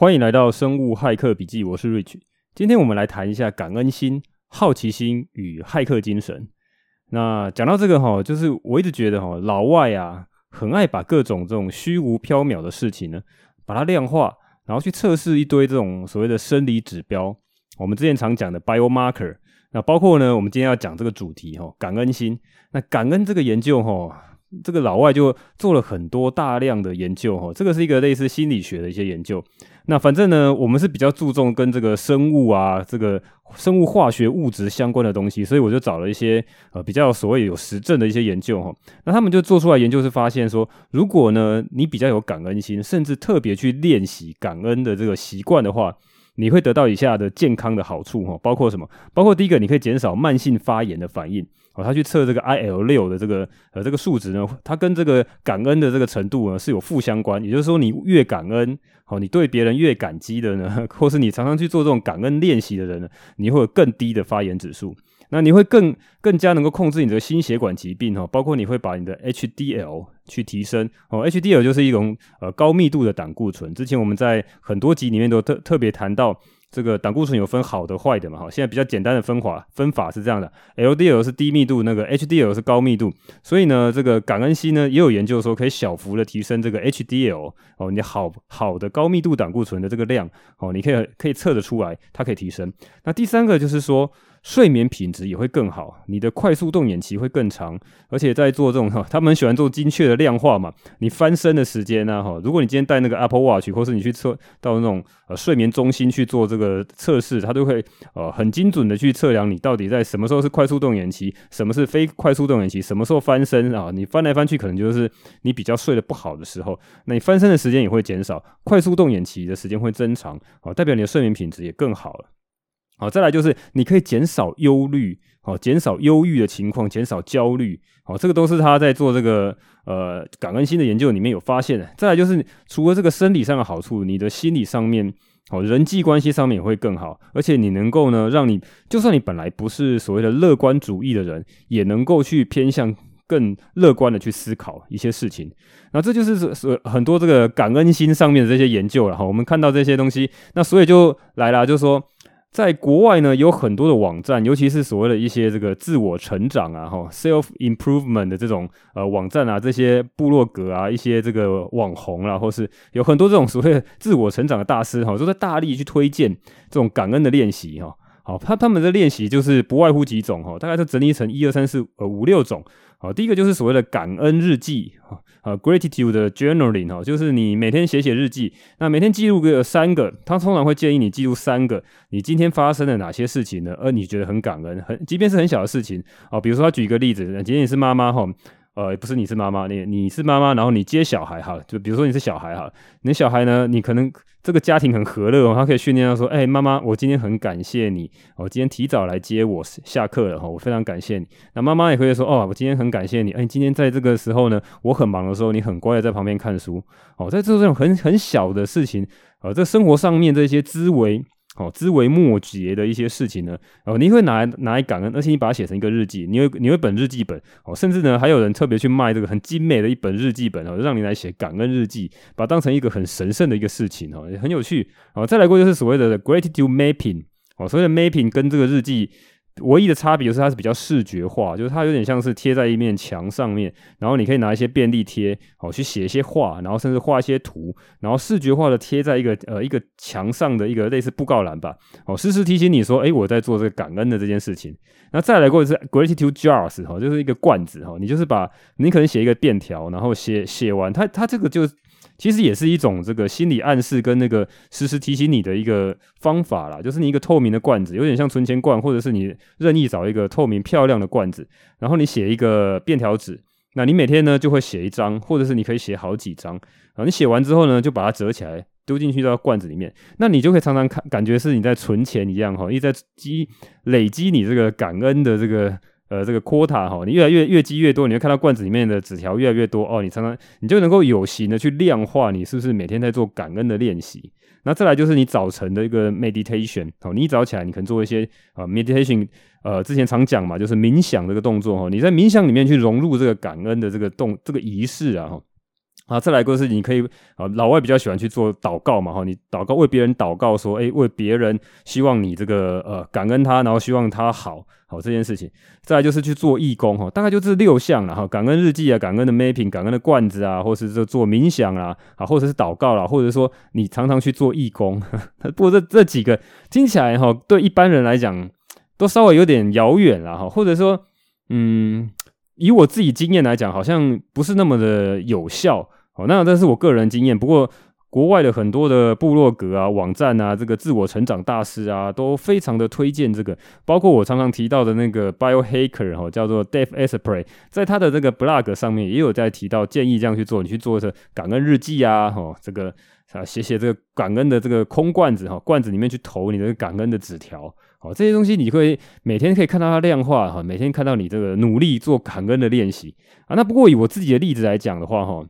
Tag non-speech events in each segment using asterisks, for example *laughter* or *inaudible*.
欢迎来到生物骇客笔记，我是 Rich。今天我们来谈一下感恩心、好奇心与骇客精神。那讲到这个哈，就是我一直觉得哈，老外啊，很爱把各种这种虚无缥缈的事情呢，把它量化，然后去测试一堆这种所谓的生理指标。我们之前常讲的 biomarker，那包括呢，我们今天要讲这个主题哈，感恩心。那感恩这个研究哈。这个老外就做了很多大量的研究哈，这个是一个类似心理学的一些研究。那反正呢，我们是比较注重跟这个生物啊、这个生物化学物质相关的东西，所以我就找了一些呃比较所谓有实证的一些研究哈。那他们就做出来研究是发现说，如果呢你比较有感恩心，甚至特别去练习感恩的这个习惯的话，你会得到以下的健康的好处哈，包括什么？包括第一个，你可以减少慢性发炎的反应。他去测这个 IL 六的这个呃这个数值呢，它跟这个感恩的这个程度呢是有负相关。也就是说，你越感恩，哦，你对别人越感激的呢，*laughs* 或是你常常去做这种感恩练习的人呢，你会有更低的发炎指数。那你会更更加能够控制你的心血管疾病哈，包括你会把你的 HDL 去提升哦，HDL 就是一种呃高密度的胆固醇。之前我们在很多集里面都特特别谈到。这个胆固醇有分好的坏的嘛？哈，现在比较简单的分法分法是这样的：LDL 是低密度，那个 HDL 是高密度。所以呢，这个感恩心呢也有研究说可以小幅的提升这个 HDL 哦，你好好的高密度胆固醇的这个量哦，你可以可以测得出来，它可以提升。那第三个就是说。睡眠品质也会更好，你的快速动眼期会更长，而且在做这种哈，*laughs* 他们喜欢做精确的量化嘛。你翻身的时间呢，哈，如果你今天戴那个 Apple Watch，或是你去测到那种呃睡眠中心去做这个测试，它都会呃很精准的去测量你到底在什么时候是快速动眼期，什么是非快速动眼期，什么时候翻身啊？你翻来翻去可能就是你比较睡得不好的时候，那你翻身的时间也会减少，快速动眼期的时间会增长，哦，代表你的睡眠品质也更好了。好，再来就是你可以减少忧虑，好，减少忧郁的情况，减少焦虑，好，这个都是他在做这个呃感恩心的研究里面有发现的。再来就是除了这个生理上的好处，你的心理上面，好，人际关系上面也会更好，而且你能够呢，让你就算你本来不是所谓的乐观主义的人，也能够去偏向更乐观的去思考一些事情。那这就是是很多这个感恩心上面的这些研究了哈。我们看到这些东西，那所以就来了，就是说。在国外呢，有很多的网站，尤其是所谓的一些这个自我成长啊，哈，self improvement 的这种呃网站啊，这些部落格啊，一些这个网红啊，或是有很多这种所谓的自我成长的大师哈，都在大力去推荐这种感恩的练习哈。好，他他们的练习就是不外乎几种哈，大概都整理成一二三四呃五六种。好，第一个就是所谓的感恩日记啊，gratitude journaling 哈，就是你每天写写日记，那每天记录个三个，他通常会建议你记录三个，你今天发生了哪些事情呢？而你觉得很感恩，很即便是很小的事情啊，比如说他举一个例子，今天你是妈妈哈。呃，不是你是妈妈，你你是妈妈，然后你接小孩哈，就比如说你是小孩哈，你小孩呢，你可能这个家庭很和乐哦，他可以训练到说，哎，妈妈，我今天很感谢你，我今天提早来接我下课了哈，我非常感谢你。那妈妈也可以说，哦，我今天很感谢你，哎，今天在这个时候呢，我很忙的时候，你很乖的在旁边看书，哦，在这种很很小的事情，呃，这生活上面这些滋味。哦，枝微末节的一些事情呢，哦，你会拿来拿来感恩，而且你把它写成一个日记，你有你有本日记本，哦，甚至呢还有人特别去卖这个很精美的一本日记本哦，让你来写感恩日记，把它当成一个很神圣的一个事情哦，也很有趣。哦，再来过就是所谓的 gratitude mapping，哦，所谓的 mapping 跟这个日记。唯一的差别就是它是比较视觉化，就是它有点像是贴在一面墙上面，然后你可以拿一些便利贴，哦，去写一些话，然后甚至画一些图，然后视觉化的贴在一个呃一个墙上的一个类似布告栏吧，哦，时时提醒你说，诶，我在做这个感恩的这件事情。那再来过是 gratitude jars，哈，就是一个罐子，哈，你就是把你可能写一个便条，然后写写完，它它这个就。其实也是一种这个心理暗示跟那个时时提醒你的一个方法啦，就是你一个透明的罐子，有点像存钱罐，或者是你任意找一个透明漂亮的罐子，然后你写一个便条纸，那你每天呢就会写一张，或者是你可以写好几张，啊，你写完之后呢就把它折起来丢进去到罐子里面，那你就可以常常看，感觉是你在存钱一样哈，一直在积累积你这个感恩的这个。呃，这个 quota 哈，你越来越越积越多，你会看到罐子里面的纸条越来越多哦。你常常你就能够有形的去量化，你是不是每天在做感恩的练习？那再来就是你早晨的一个 meditation 哦，你一早起来你可能做一些啊、meditation，呃，之前常讲嘛，就是冥想这个动作哈。你在冥想里面去融入这个感恩的这个动这个仪式啊哈。啊，再来一个是你可以啊，老外比较喜欢去做祷告嘛，哈，你祷告为别人祷告说，诶，为别人希望你这个呃感恩他，然后希望他好，好这件事情。再来就是去做义工，哈，大概就这六项了哈，感恩日记啊，感恩的 mapping，感恩的罐子啊，或是这做冥想啊，啊，或者是祷告啦，或者说你常常去做义工。*laughs* 不过这这几个听起来哈，对一般人来讲都稍微有点遥远了哈，或者说，嗯，以我自己经验来讲，好像不是那么的有效。哦，那这是我个人经验。不过，国外的很多的部落格啊、网站啊，这个自我成长大师啊，都非常的推荐这个。包括我常常提到的那个 Biohacker 哈，叫做 Dave Asprey，在他的这个 blog 上面也有在提到，建议这样去做。你去做这感恩日记啊，哈，这个啊写写这个感恩的这个空罐子哈，罐子里面去投你的感恩的纸条。哦，这些东西你会每天可以看到它量化哈，每天看到你这个努力做感恩的练习啊。那不过以我自己的例子来讲的话哈。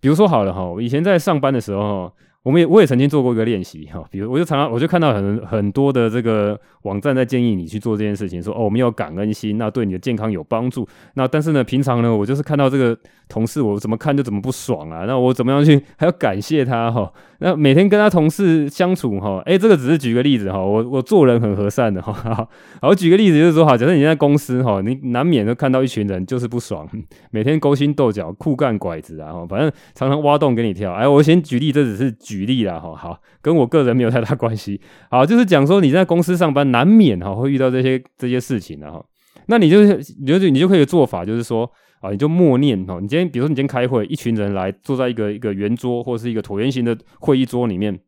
比如说好了哈，我以前在上班的时候，我们也我也曾经做过一个练习哈，比如我就常常我就看到很很多的这个网站在建议你去做这件事情，说哦我们要感恩心，那对你的健康有帮助。那但是呢，平常呢我就是看到这个同事，我怎么看就怎么不爽啊，那我怎么样去还要感谢他哈？那每天跟他同事相处哈，诶，这个只是举个例子哈，我我做人很和善的哈。*laughs* 好，我举个例子就是说，好，假设你在公司哈，你难免都看到一群人就是不爽，*laughs* 每天勾心斗角、酷干拐子啊，反正常常挖洞给你跳。哎，我先举例，这只是举例啦哈，好，跟我个人没有太大关系。*laughs* 好，就是讲说你在公司上班难免哈会遇到这些这些事情的哈，那你就是你就你就可以做法就是说。啊，你就默念哈，你今天比如说你今天开会，一群人来坐在一个一个圆桌或者是一个椭圆形的会议桌里面，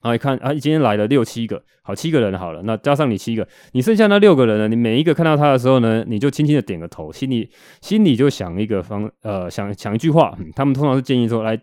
啊，一看啊，今天来了六七个，好，七个人好了，那加上你七个，你剩下那六个人呢，你每一个看到他的时候呢，你就轻轻的点个头，心里心里就想一个方呃想想一句话，他们通常是建议说来。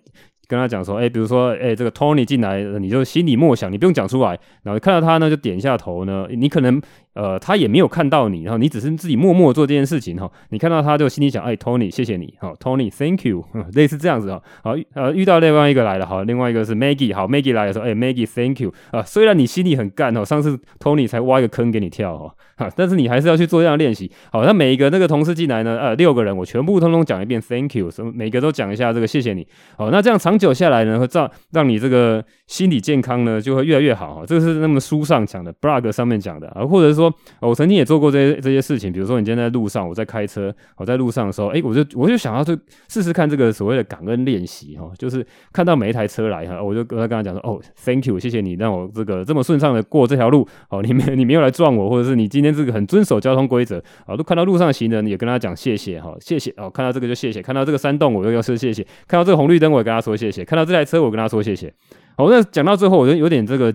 跟他讲说，哎、比如说，哎、这个 Tony 进来，你就心里默想，你不用讲出来，然后看到他呢，就点一下头呢。你可能，呃，他也没有看到你，然后你只是自己默默做这件事情哈。你看到他就心里想，哎、，Tony，谢谢你，好，Tony，Thank you，*laughs* 类似这样子哈。好，呃，遇到另外一个来了，好，另外一个是 Maggie，好，Maggie 来的时候，哎、，Maggie，Thank you，啊，虽然你心里很干哦，上次 Tony 才挖一个坑给你跳哈。哈，但是你还是要去做这样练习。好，那每一个那个同事进来呢，呃，六个人，我全部通通讲一遍，Thank you，什么每个都讲一下这个谢谢你。好，那这样长久下来呢，会让让你这个心理健康呢就会越来越好。哈，这个是那么书上讲的，blog 上面讲的啊，或者是说，我曾经也做过这些这些事情。比如说，你今天在路上，我在开车，我在路上的时候，哎，我就我就想要去试试看这个所谓的感恩练习哈，就是看到每一台车来哈，我就跟他跟他讲说，哦，Thank you，谢谢你让我这个这么顺畅的过这条路。哦，你没你没有来撞我，或者是你今天这个很遵守交通规则啊，都看到路上行人也跟他讲谢谢哈，谢谢哦，看到这个就谢谢，看到这个山洞我又要说谢谢，看到这个红绿灯我也跟他说谢谢，看到这台车我跟他说谢谢。好，那讲到最后我就有点这个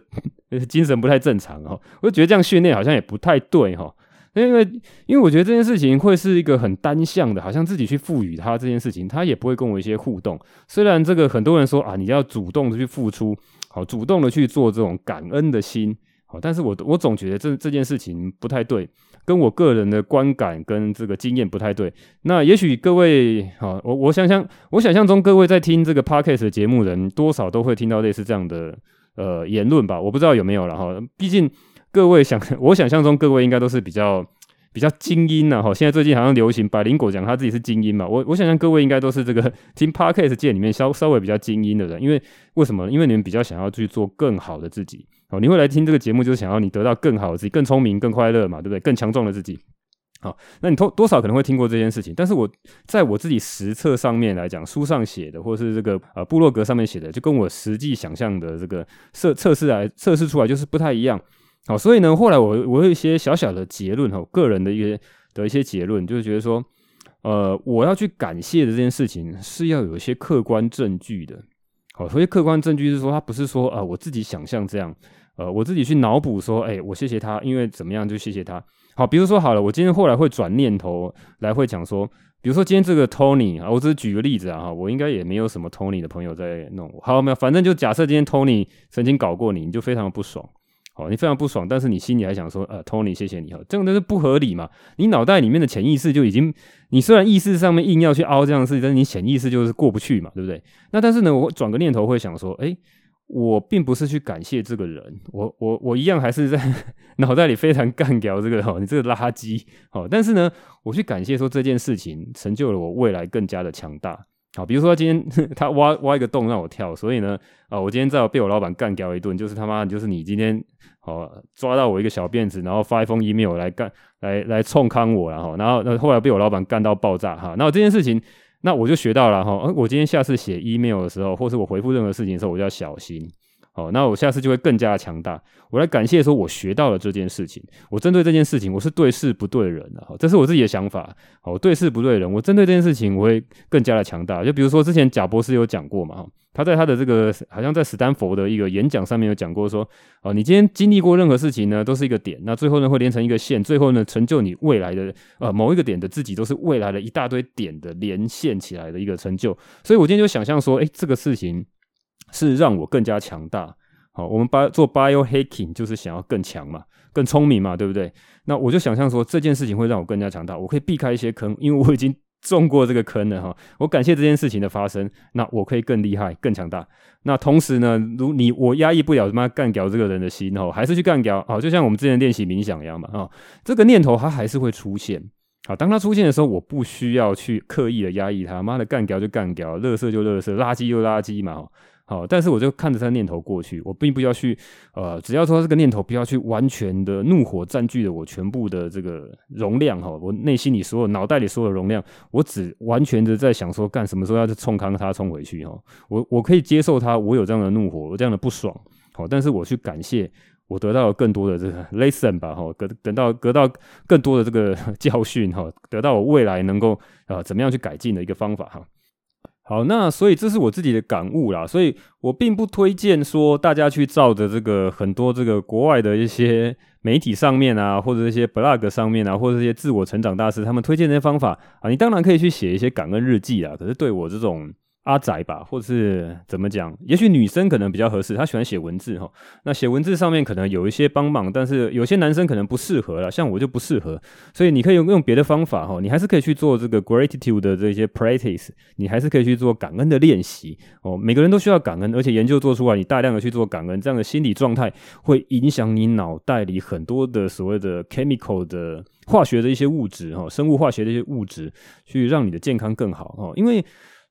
精神不太正常哈，我就觉得这样训练好像也不太对哈，因为因为我觉得这件事情会是一个很单向的，好像自己去赋予他这件事情，他也不会跟我一些互动。虽然这个很多人说啊，你要主动的去付出，好，主动的去做这种感恩的心。好，但是我我总觉得这这件事情不太对，跟我个人的观感跟这个经验不太对。那也许各位，好，我我想想我想象中各位在听这个 podcast 的节目人，多少都会听到类似这样的呃言论吧？我不知道有没有了哈。毕竟各位想，*laughs* 我想象中各位应该都是比较比较精英呐哈。现在最近好像流行百灵果讲他自己是精英嘛，我我想象各位应该都是这个 *laughs* 听 podcast 界里面稍稍微比较精英的人，因为为什么？因为你们比较想要去做更好的自己。好，你会来听这个节目，就是想要你得到更好的自己，更聪明、更快乐嘛，对不对？更强壮的自己。好，那你多多少可能会听过这件事情，但是我在我自己实测上面来讲，书上写的，或是这个呃部落格上面写的，就跟我实际想象的这个测测试来测试出来就是不太一样。好，所以呢，后来我我有一些小小的结论哈，个人的一些的一些结论，就是觉得说，呃，我要去感谢的这件事情是要有一些客观证据的。好，所以客观证据是说，它不是说啊、我自己想象这样。呃，我自己去脑补说，哎、我谢谢他，因为怎么样就谢谢他。好，比如说好了，我今天后来会转念头来会讲说，比如说今天这个 Tony 啊，我只是举个例子啊，哈，我应该也没有什么 Tony 的朋友在弄我。好，没有，反正就假设今天 Tony 曾经搞过你，你就非常不爽。好，你非常不爽，但是你心里还想说，呃，Tony 谢谢你，哈，这个都是不合理嘛。你脑袋里面的潜意识就已经，你虽然意识上面硬要去凹这样的事情，但是你潜意识就是过不去嘛，对不对？那但是呢，我转个念头会想说，哎、我并不是去感谢这个人，我我我一样还是在脑袋里非常干掉这个哈，你这个垃圾，好，但是呢，我去感谢说这件事情成就了我未来更加的强大，好，比如说他今天 *laughs* 他挖挖一个洞让我跳，所以呢，啊，我今天在被我老板干掉一顿，就是他妈，就是你今天哦抓到我一个小辫子，然后发一封 email 来干来来冲康我，然后然后那后来被我老板干到爆炸哈，那我这件事情，那我就学到了哈，我今天下次写 email 的时候，或是我回复任何事情的时候，我就要小心。哦，那我下次就会更加强大。我来感谢说，我学到了这件事情。我针对这件事情，我是对事不对人的。哈，这是我自己的想法。好，对事不对人。我针对这件事情，我会更加的强大。就比如说之前贾博士有讲过嘛，他在他的这个好像在史丹佛的一个演讲上面有讲过说，哦，你今天经历过任何事情呢，都是一个点。那最后呢，会连成一个线，最后呢，成就你未来的呃某一个点的自己，都是未来的一大堆点的连线起来的一个成就。所以我今天就想象说，诶，这个事情。是让我更加强大。好，我们把做 biohacking 就是想要更强嘛，更聪明嘛，对不对？那我就想象说，这件事情会让我更加强大，我可以避开一些坑，因为我已经中过这个坑了哈。我感谢这件事情的发生，那我可以更厉害、更强大。那同时呢，如你我压抑不了他妈干掉这个人的心哦，还是去干掉啊，就像我们之前练习冥想一样嘛啊，这个念头它还是会出现。好，当它出现的时候，我不需要去刻意的压抑它，妈的干掉就干掉，垃圾就垃圾，垃圾就垃圾嘛。好，但是我就看着他的念头过去，我并不要去，呃，只要说这个念头不要去完全的怒火占据了我全部的这个容量哈，我内心里所有、脑袋里所有的容量，我只完全的在想说，干什么时候要去冲康他冲回去哈，我我可以接受他，我有这样的怒火，我这样的不爽，好，但是我去感谢我得到了更多的这个 lesson 吧哈，得等到得到更多的这个 *laughs* 教训哈，得到我未来能够呃怎么样去改进的一个方法哈。好，那所以这是我自己的感悟啦，所以我并不推荐说大家去照着这个很多这个国外的一些 *laughs* 媒体上面啊，或者一些 blog 上面啊，或者一些自我成长大师他们推荐的方法啊，你当然可以去写一些感恩日记啊，可是对我这种。阿宅吧，或是怎么讲？也许女生可能比较合适，她喜欢写文字哈。那写文字上面可能有一些帮忙，但是有些男生可能不适合啦，像我就不适合。所以你可以用用别的方法哈，你还是可以去做这个 gratitude 的这些 practice，你还是可以去做感恩的练习哦。每个人都需要感恩，而且研究做出来，你大量的去做感恩，这样的心理状态会影响你脑袋里很多的所谓的 chemical 的化学的一些物质哈，生物化学的一些物质，去让你的健康更好哈，因为。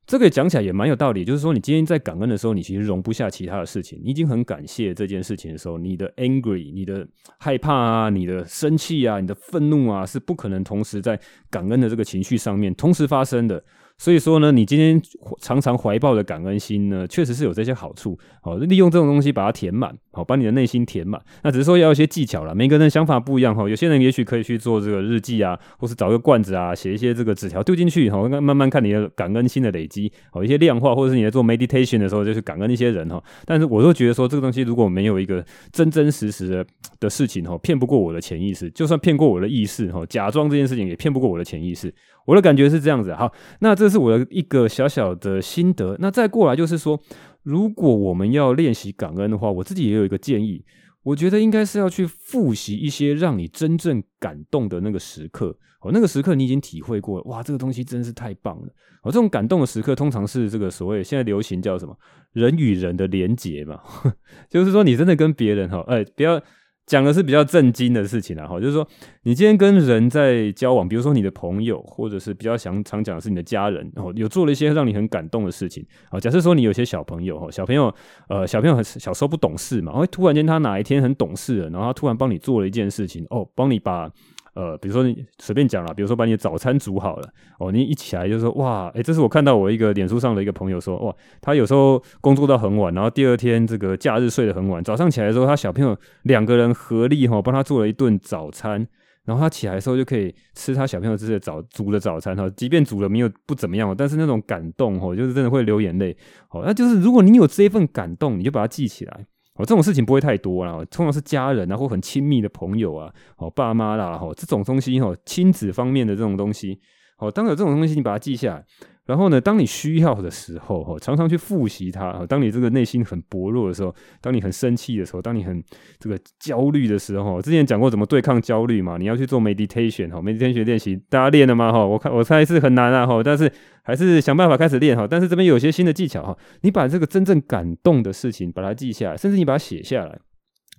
这个讲起来也蛮有道理，就是说，你今天在感恩的时候，你其实容不下其他的事情。你已经很感谢这件事情的时候，你的 angry、你的害怕啊、你的生气啊、你的愤怒啊，是不可能同时在感恩的这个情绪上面同时发生的。所以说呢，你今天常常怀抱的感恩心呢，确实是有这些好处。好，利用这种东西把它填满，好，把你的内心填满。那只是说要一些技巧啦，每个人的想法不一样哈。有些人也许可以去做这个日记啊，或是找个罐子啊，写一些这个纸条丢进去，好，慢慢看你的感恩心的累积。好，一些量化，或者是你在做 meditation 的时候，就是感恩一些人哈。但是我都觉得说，这个东西如果没有一个真真实实的的事情哈，骗不过我的潜意识，就算骗过我的意识哈，假装这件事情也骗不过我的潜意识。我的感觉是这样子，好，那这是我的一个小小的心得。那再过来就是说，如果我们要练习感恩的话，我自己也有一个建议，我觉得应该是要去复习一些让你真正感动的那个时刻。哦，那个时刻你已经体会过了，哇，这个东西真是太棒了。哦，这种感动的时刻通常是这个所谓现在流行叫什么人与人的连结嘛，*laughs* 就是说你真的跟别人哈，哎，不要。讲的是比较震惊的事情啊，哈，就是说你今天跟人在交往，比如说你的朋友，或者是比较想常讲的是你的家人，哦，有做了一些让你很感动的事情，啊，假设说你有些小朋友，哈，小朋友，呃，小朋友很小时候不懂事嘛，会突然间他哪一天很懂事了，然后他突然帮你做了一件事情，哦，帮你把。呃，比如说你随便讲啦，比如说把你的早餐煮好了哦，你一起来就说哇，诶，这是我看到我一个脸书上的一个朋友说哇，他有时候工作到很晚，然后第二天这个假日睡得很晚，早上起来的时候，他小朋友两个人合力哈帮他做了一顿早餐，然后他起来的时候就可以吃他小朋友自己的早煮的早餐哈，即便煮的没有不怎么样，但是那种感动哈，就是真的会流眼泪，好，那就是如果你有这一份感动，你就把它记起来。哦，这种事情不会太多啦，通常是家人啊，或很亲密的朋友啊，哦，爸妈啦，哦，这种东西哈，亲子方面的这种东西，哦，当有这种东西，你把它记下来。然后呢，当你需要的时候，哈，常常去复习它。当你这个内心很薄弱的时候，当你很生气的时候，当你很这个焦虑的时候，之前讲过怎么对抗焦虑嘛？你要去做 meditation 哈，meditation 练习，大家练了吗？哈，我看我猜是很难啊，哈，但是还是想办法开始练哈。但是这边有些新的技巧哈，你把这个真正感动的事情把它记下来，甚至你把它写下来。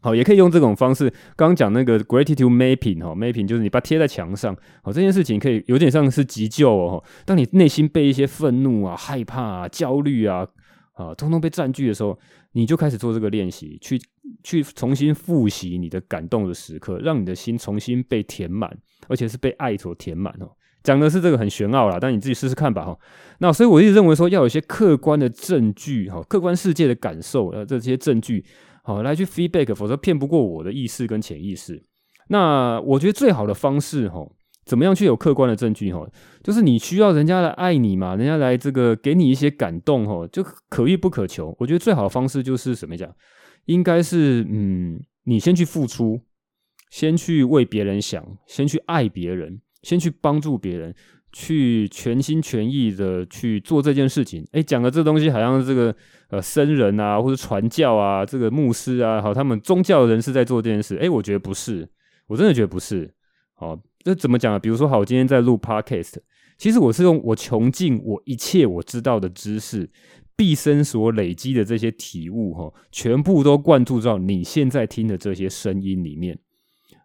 好，也可以用这种方式。刚刚讲那个 gratitude mapping 哈，mapping 就是你把它贴在墙上。好，这件事情可以有点像是急救哦。当你内心被一些愤怒啊、害怕啊、焦虑啊啊，通通被占据的时候，你就开始做这个练习，去去重新复习你的感动的时刻，让你的心重新被填满，而且是被爱所填满哦。讲的是这个很玄奥啦，但你自己试试看吧哈。那所以我一直认为说，要有一些客观的证据哈，客观世界的感受呃，这些证据。好，来去 feedback，否则骗不过我的意识跟潜意识。那我觉得最好的方式，哈，怎么样去有客观的证据，哈，就是你需要人家来爱你嘛，人家来这个给你一些感动，哈，就可遇不可求。我觉得最好的方式就是什么讲，应该是，嗯，你先去付出，先去为别人想，先去爱别人，先去帮助别人。去全心全意的去做这件事情，哎，讲的这东西好像是这个呃僧人啊，或者传教啊，这个牧师啊，好，他们宗教人士在做这件事，哎，我觉得不是，我真的觉得不是。好，这怎么讲啊？比如说，好，我今天在录 Podcast，其实我是用我穷尽我一切我知道的知识，毕生所累积的这些体悟，哈，全部都灌注到你现在听的这些声音里面。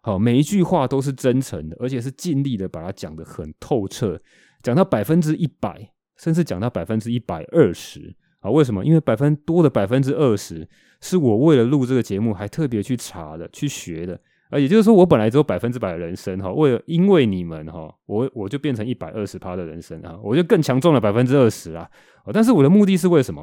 好，每一句话都是真诚的，而且是尽力的把它讲得很透彻，讲到百分之一百，甚至讲到百分之一百二十。啊，为什么？因为百分多的百分之二十是我为了录这个节目还特别去查的、去学的。啊，也就是说，我本来只有百分之百的人生，哈，为了因为你们，哈，我我就变成一百二十趴的人生啊，我就更强壮了百分之二十啊。但是我的目的是为什么？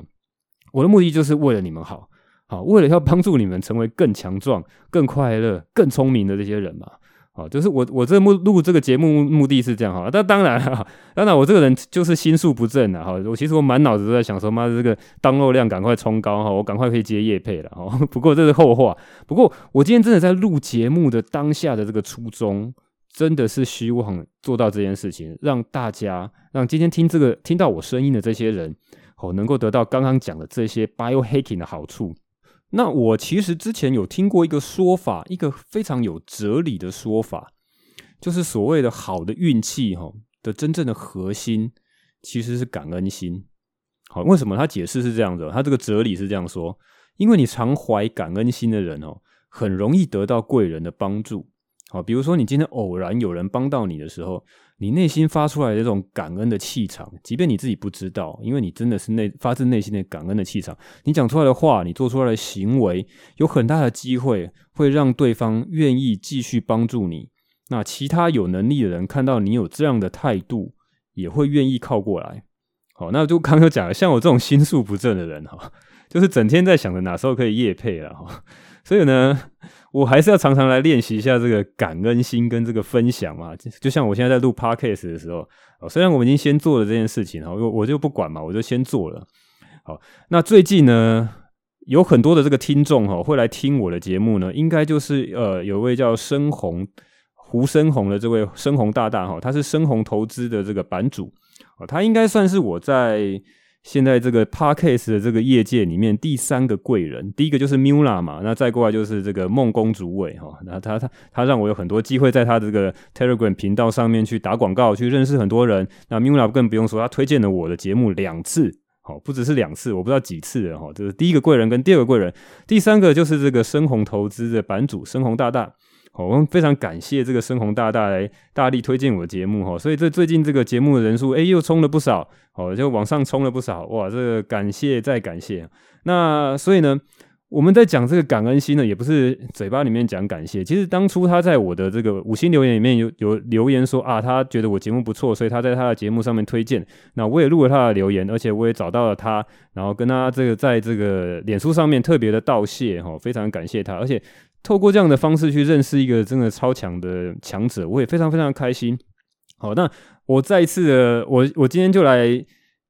我的目的就是为了你们好。好，为了要帮助你们成为更强壮、更快乐、更聪明的这些人嘛，好，就是我我这目录这个节目目的是这样哈，那当然哈，当然我这个人就是心术不正的哈，我其实我满脑子都在想说，妈的这个当漏量赶快冲高哈，我赶快可以接业配了哈。*laughs* 不过这是后话，不过我今天真的在录节目的当下的这个初衷，真的是希望做到这件事情，让大家让今天听这个听到我声音的这些人，哦，能够得到刚刚讲的这些 biohacking 的好处。那我其实之前有听过一个说法，一个非常有哲理的说法，就是所谓的好的运气哈的真正的核心其实是感恩心。好，为什么他解释是这样子？他这个哲理是这样说：因为你常怀感恩心的人哦，很容易得到贵人的帮助。好，比如说你今天偶然有人帮到你的时候。你内心发出来的这种感恩的气场，即便你自己不知道，因为你真的是内发自内心的感恩的气场，你讲出来的话，你做出来的行为，有很大的机会会让对方愿意继续帮助你。那其他有能力的人看到你有这样的态度，也会愿意靠过来。好，那就刚刚讲了，像我这种心术不正的人哈，就是整天在想着哪时候可以夜配了哈，所以呢。我还是要常常来练习一下这个感恩心跟这个分享嘛，就像我现在在录 podcast 的时候，虽然我们已经先做了这件事情，哈，我我就不管嘛，我就先做了。好，那最近呢，有很多的这个听众哈会来听我的节目呢，应该就是呃，有位叫深红胡深红的这位深红大大哈，他是深红投资的这个版主哦，他应该算是我在。现在这个 Podcast 的这个业界里面，第三个贵人，第一个就是 Mula 嘛，那再过来就是这个梦公主伟哈，那他他他让我有很多机会在他这个 Telegram 频道上面去打广告，去认识很多人。那 Mula 更不用说，他推荐了我的节目两次，好，不只是两次，我不知道几次了哈。这是第一个贵人跟第二个贵人，第三个就是这个深红投资的版主深红大大。好，我们非常感谢这个深红大大来大力推荐我的节目哈，所以这最近这个节目的人数哎又冲了不少，哦就往上冲了不少哇，这个感谢再感谢。那所以呢，我们在讲这个感恩心呢，也不是嘴巴里面讲感谢，其实当初他在我的这个五星留言里面有有留言说啊，他觉得我节目不错，所以他在他的节目上面推荐。那我也录了他的留言，而且我也找到了他，然后跟他这个在这个脸书上面特别的道谢哈，非常感谢他，而且。透过这样的方式去认识一个真的超强的强者，我也非常非常开心。好，那我再一次的，我我今天就来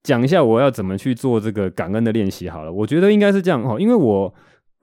讲一下我要怎么去做这个感恩的练习。好了，我觉得应该是这样哈，因为我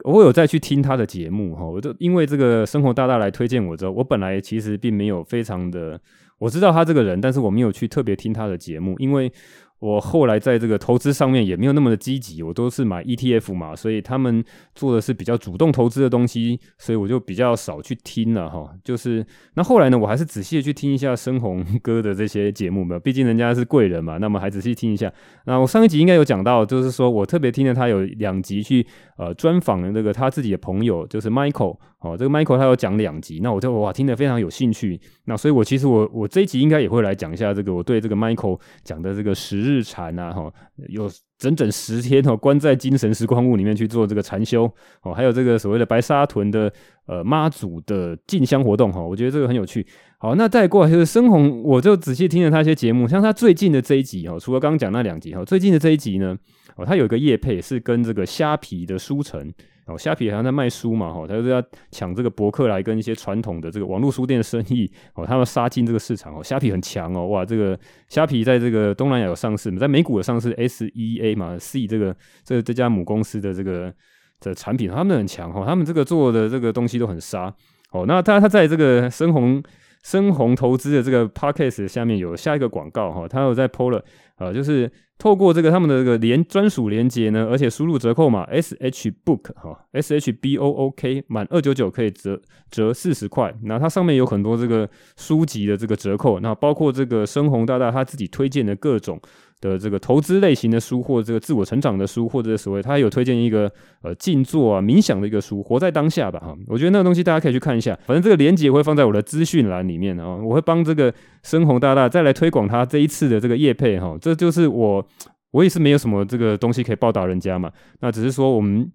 我有再去听他的节目哈，我就因为这个生活大大来推荐我之后，我本来其实并没有非常的我知道他这个人，但是我没有去特别听他的节目，因为我后来在这个投资上面也没有那么的积极，我都是买 ETF 嘛，所以他们做的是比较主动投资的东西，所以我就比较少去听了哈。就是那后来呢，我还是仔细的去听一下生鸿哥的这些节目嘛，毕竟人家是贵人嘛，那么还仔细听一下。那我上一集应该有讲到，就是说我特别听了他有两集去呃专访的那个他自己的朋友，就是 Michael 哦，这个 Michael 他有讲两集，那我就哇听得非常有兴趣。那所以我其实我我这一集应该也会来讲一下这个我对这个 Michael 讲的这个十日禅啊哈，有整整十天哦，关在精神时光屋里面去做这个禅修哦，还有这个所谓的白沙屯的呃妈祖的进香活动哈，我觉得这个很有趣。好，那再过来就是生鸿，我就仔细听了他一些节目，像他最近的这一集哦，除了刚刚讲那两集哈，最近的这一集呢，哦，他有一个叶配是跟这个虾皮的书城。哦，虾皮好像在卖书嘛，哈，他就是要抢这个博客来跟一些传统的这个网络书店的生意，哦，他们杀进这个市场，哦，虾皮很强哦，哇，这个虾皮在这个东南亚有上市，在美股有上市，SEA 嘛，C 这个这这家母公司的这个的产品，他们很强哈，他们这个做的这个东西都很杀，哦，那他他在这个深红深红投资的这个 Podcast 下面有下一个广告哈，他有在 PO 了，呃，就是。透过这个他们的这个连专属连接呢，而且输入折扣码 S H Book 哈 S H B O O K 满二九九可以折折四十块。那它上面有很多这个书籍的这个折扣，那包括这个深红大大他自己推荐的各种。的这个投资类型的书，或者这个自我成长的书，或者所谓他有推荐一个呃静坐啊冥想的一个书，活在当下吧哈，我觉得那个东西大家可以去看一下，反正这个链接会放在我的资讯栏里面啊，我会帮这个深红大大再来推广他这一次的这个业配哈，这就是我我也是没有什么这个东西可以报答人家嘛，那只是说我们。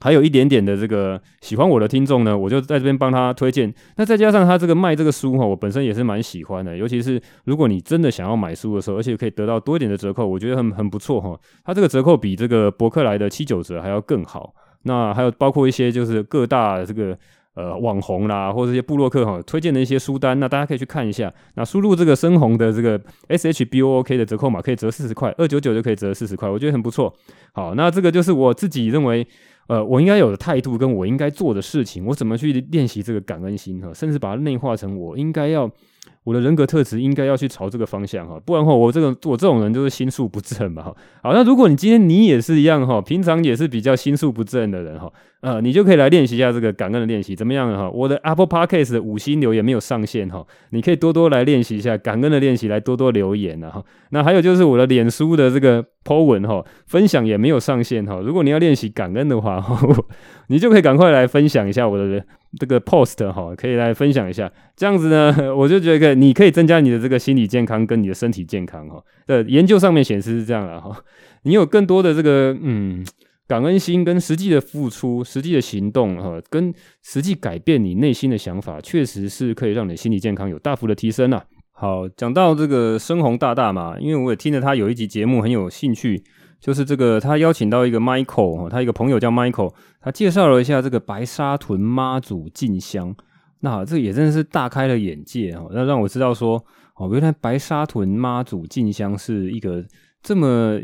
还有一点点的这个喜欢我的听众呢，我就在这边帮他推荐。那再加上他这个卖这个书哈，我本身也是蛮喜欢的。尤其是如果你真的想要买书的时候，而且可以得到多一点的折扣，我觉得很很不错哈。他这个折扣比这个博客来的七九折还要更好。那还有包括一些就是各大这个呃网红啦，或者一些部落客哈推荐的一些书单，那大家可以去看一下。那输入这个深红的这个 S H B O O K 的折扣码，可以折四十块，二九九就可以折四十块，我觉得很不错。好，那这个就是我自己认为。呃，我应该有的态度，跟我应该做的事情，我怎么去练习这个感恩心哈，甚至把它内化成我应该要。我的人格特质应该要去朝这个方向哈，不然的话，我这个我这种人就是心术不正嘛哈。好，那如果你今天你也是一样哈，平常也是比较心术不正的人哈，呃，你就可以来练习一下这个感恩的练习，怎么样哈？我的 Apple Podcast 的五星留言没有上线哈，你可以多多来练习一下感恩的练习，来多多留言哈。那还有就是我的脸书的这个 Po 文哈，分享也没有上线哈。如果你要练习感恩的话，*laughs* 你就可以赶快来分享一下我的。这个 post 哈，可以来分享一下，这样子呢，*laughs* 我就觉得你可以增加你的这个心理健康跟你的身体健康哈。的研究上面显示是这样的哈，你有更多的这个嗯感恩心跟实际的付出、实际的行动哈，跟实际改变你内心的想法，确实是可以让你心理健康有大幅的提升啊。好，讲到这个深红大大嘛，因为我也听了他有一集节目很有兴趣。就是这个，他邀请到一个 Michael，他一个朋友叫 Michael，他介绍了一下这个白沙屯妈祖进香，那这也真的是大开了眼界哦，那让我知道说，哦，原来白沙屯妈祖进香是一个这么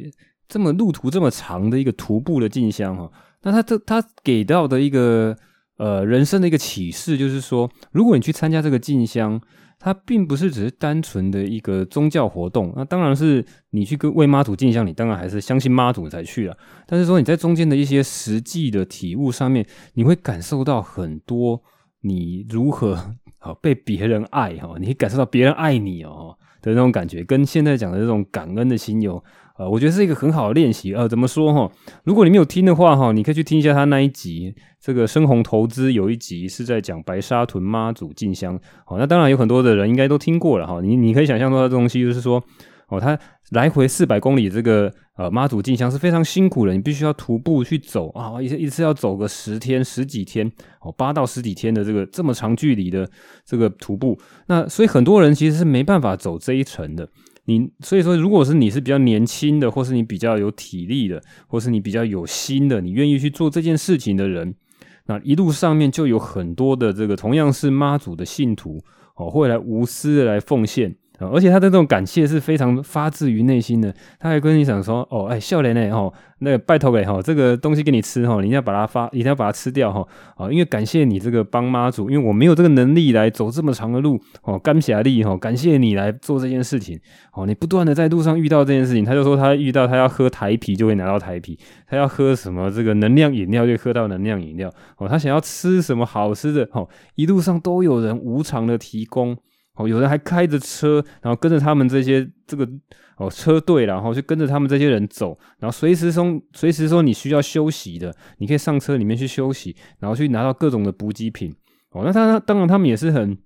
这么路途这么长的一个徒步的进香哈。那他这他给到的一个呃人生的一个启示就是说，如果你去参加这个进香。它并不是只是单纯的一个宗教活动，那当然是你去跟为妈祖进香，你当然还是相信妈祖才去了。但是说你在中间的一些实际的体悟上面，你会感受到很多你如何好被别人爱哈，你感受到别人爱你哦的那种感觉，跟现在讲的这种感恩的心有。呃，我觉得是一个很好的练习。呃，怎么说哈？如果你没有听的话哈，你可以去听一下他那一集。这个深红投资有一集是在讲白沙屯妈祖进香。好，那当然有很多的人应该都听过了哈。你你可以想象到这东西就是说，哦，他来回四百公里，这个呃妈祖进香是非常辛苦的，你必须要徒步去走啊，一一次要走个十天十几天，哦，八到十几天的这个这么长距离的这个徒步。那所以很多人其实是没办法走这一程的。你所以说，如果是你是比较年轻的，或是你比较有体力的，或是你比较有心的，你愿意去做这件事情的人，那一路上面就有很多的这个同样是妈祖的信徒哦，会来无私的来奉献。而且他的这种感谢是非常发自于内心的，他还跟你讲说：“哦，哎，笑脸呢？吼，那个拜托给吼，这个东西给你吃吼，你一定要把它发，一定要把它吃掉哈，啊，因为感谢你这个帮妈祖，因为我没有这个能力来走这么长的路，哦，感谢你吼，感谢你来做这件事情，哦，你不断的在路上遇到这件事情，他就说他遇到他要喝台啤就会拿到台啤，他要喝什么这个能量饮料就喝到能量饮料，哦，他想要吃什么好吃的，哦，一路上都有人无偿的提供。”哦，有人还开着车，然后跟着他们这些这个哦车队，然后就跟着他们这些人走，然后随时说随时说你需要休息的，你可以上车里面去休息，然后去拿到各种的补给品。哦，那他当然他们也是很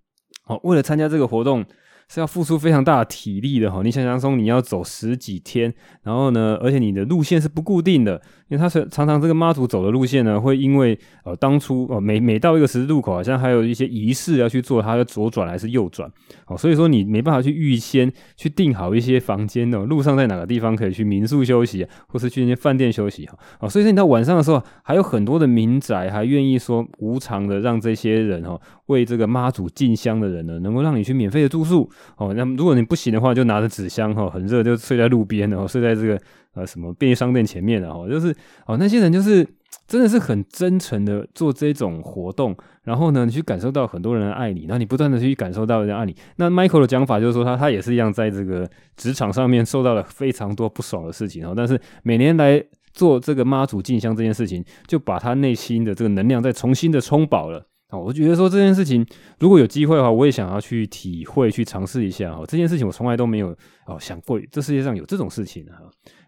哦，为了参加这个活动。是要付出非常大的体力的哈，你想象中你要走十几天，然后呢，而且你的路线是不固定的，因为他是常常这个妈祖走的路线呢，会因为呃当初哦每每到一个十字路口，好像还有一些仪式要去做，它要左转还是右转，哦，所以说你没办法去预先去订好一些房间哦，路上在哪个地方可以去民宿休息，或是去那些饭店休息哈，哦，所以说你到晚上的时候，还有很多的民宅还愿意说无偿的让这些人哈，为这个妈祖进香的人呢，能够让你去免费的住宿。哦，那如果你不行的话，就拿着纸箱哈，很热就睡在路边，然后睡在这个呃什么便利商店前面，然后就是哦那些人就是真的是很真诚的做这种活动，然后呢，你去感受到很多人的爱你，然后你不断的去感受到人家爱你。那 Michael 的讲法就是说他他也是一样，在这个职场上面受到了非常多不爽的事情哦，但是每年来做这个妈祖进香这件事情，就把他内心的这个能量再重新的充饱了。哦，我觉得说这件事情，如果有机会的话，我也想要去体会、去尝试一下。哈，这件事情我从来都没有哦想过，这世界上有这种事情哈。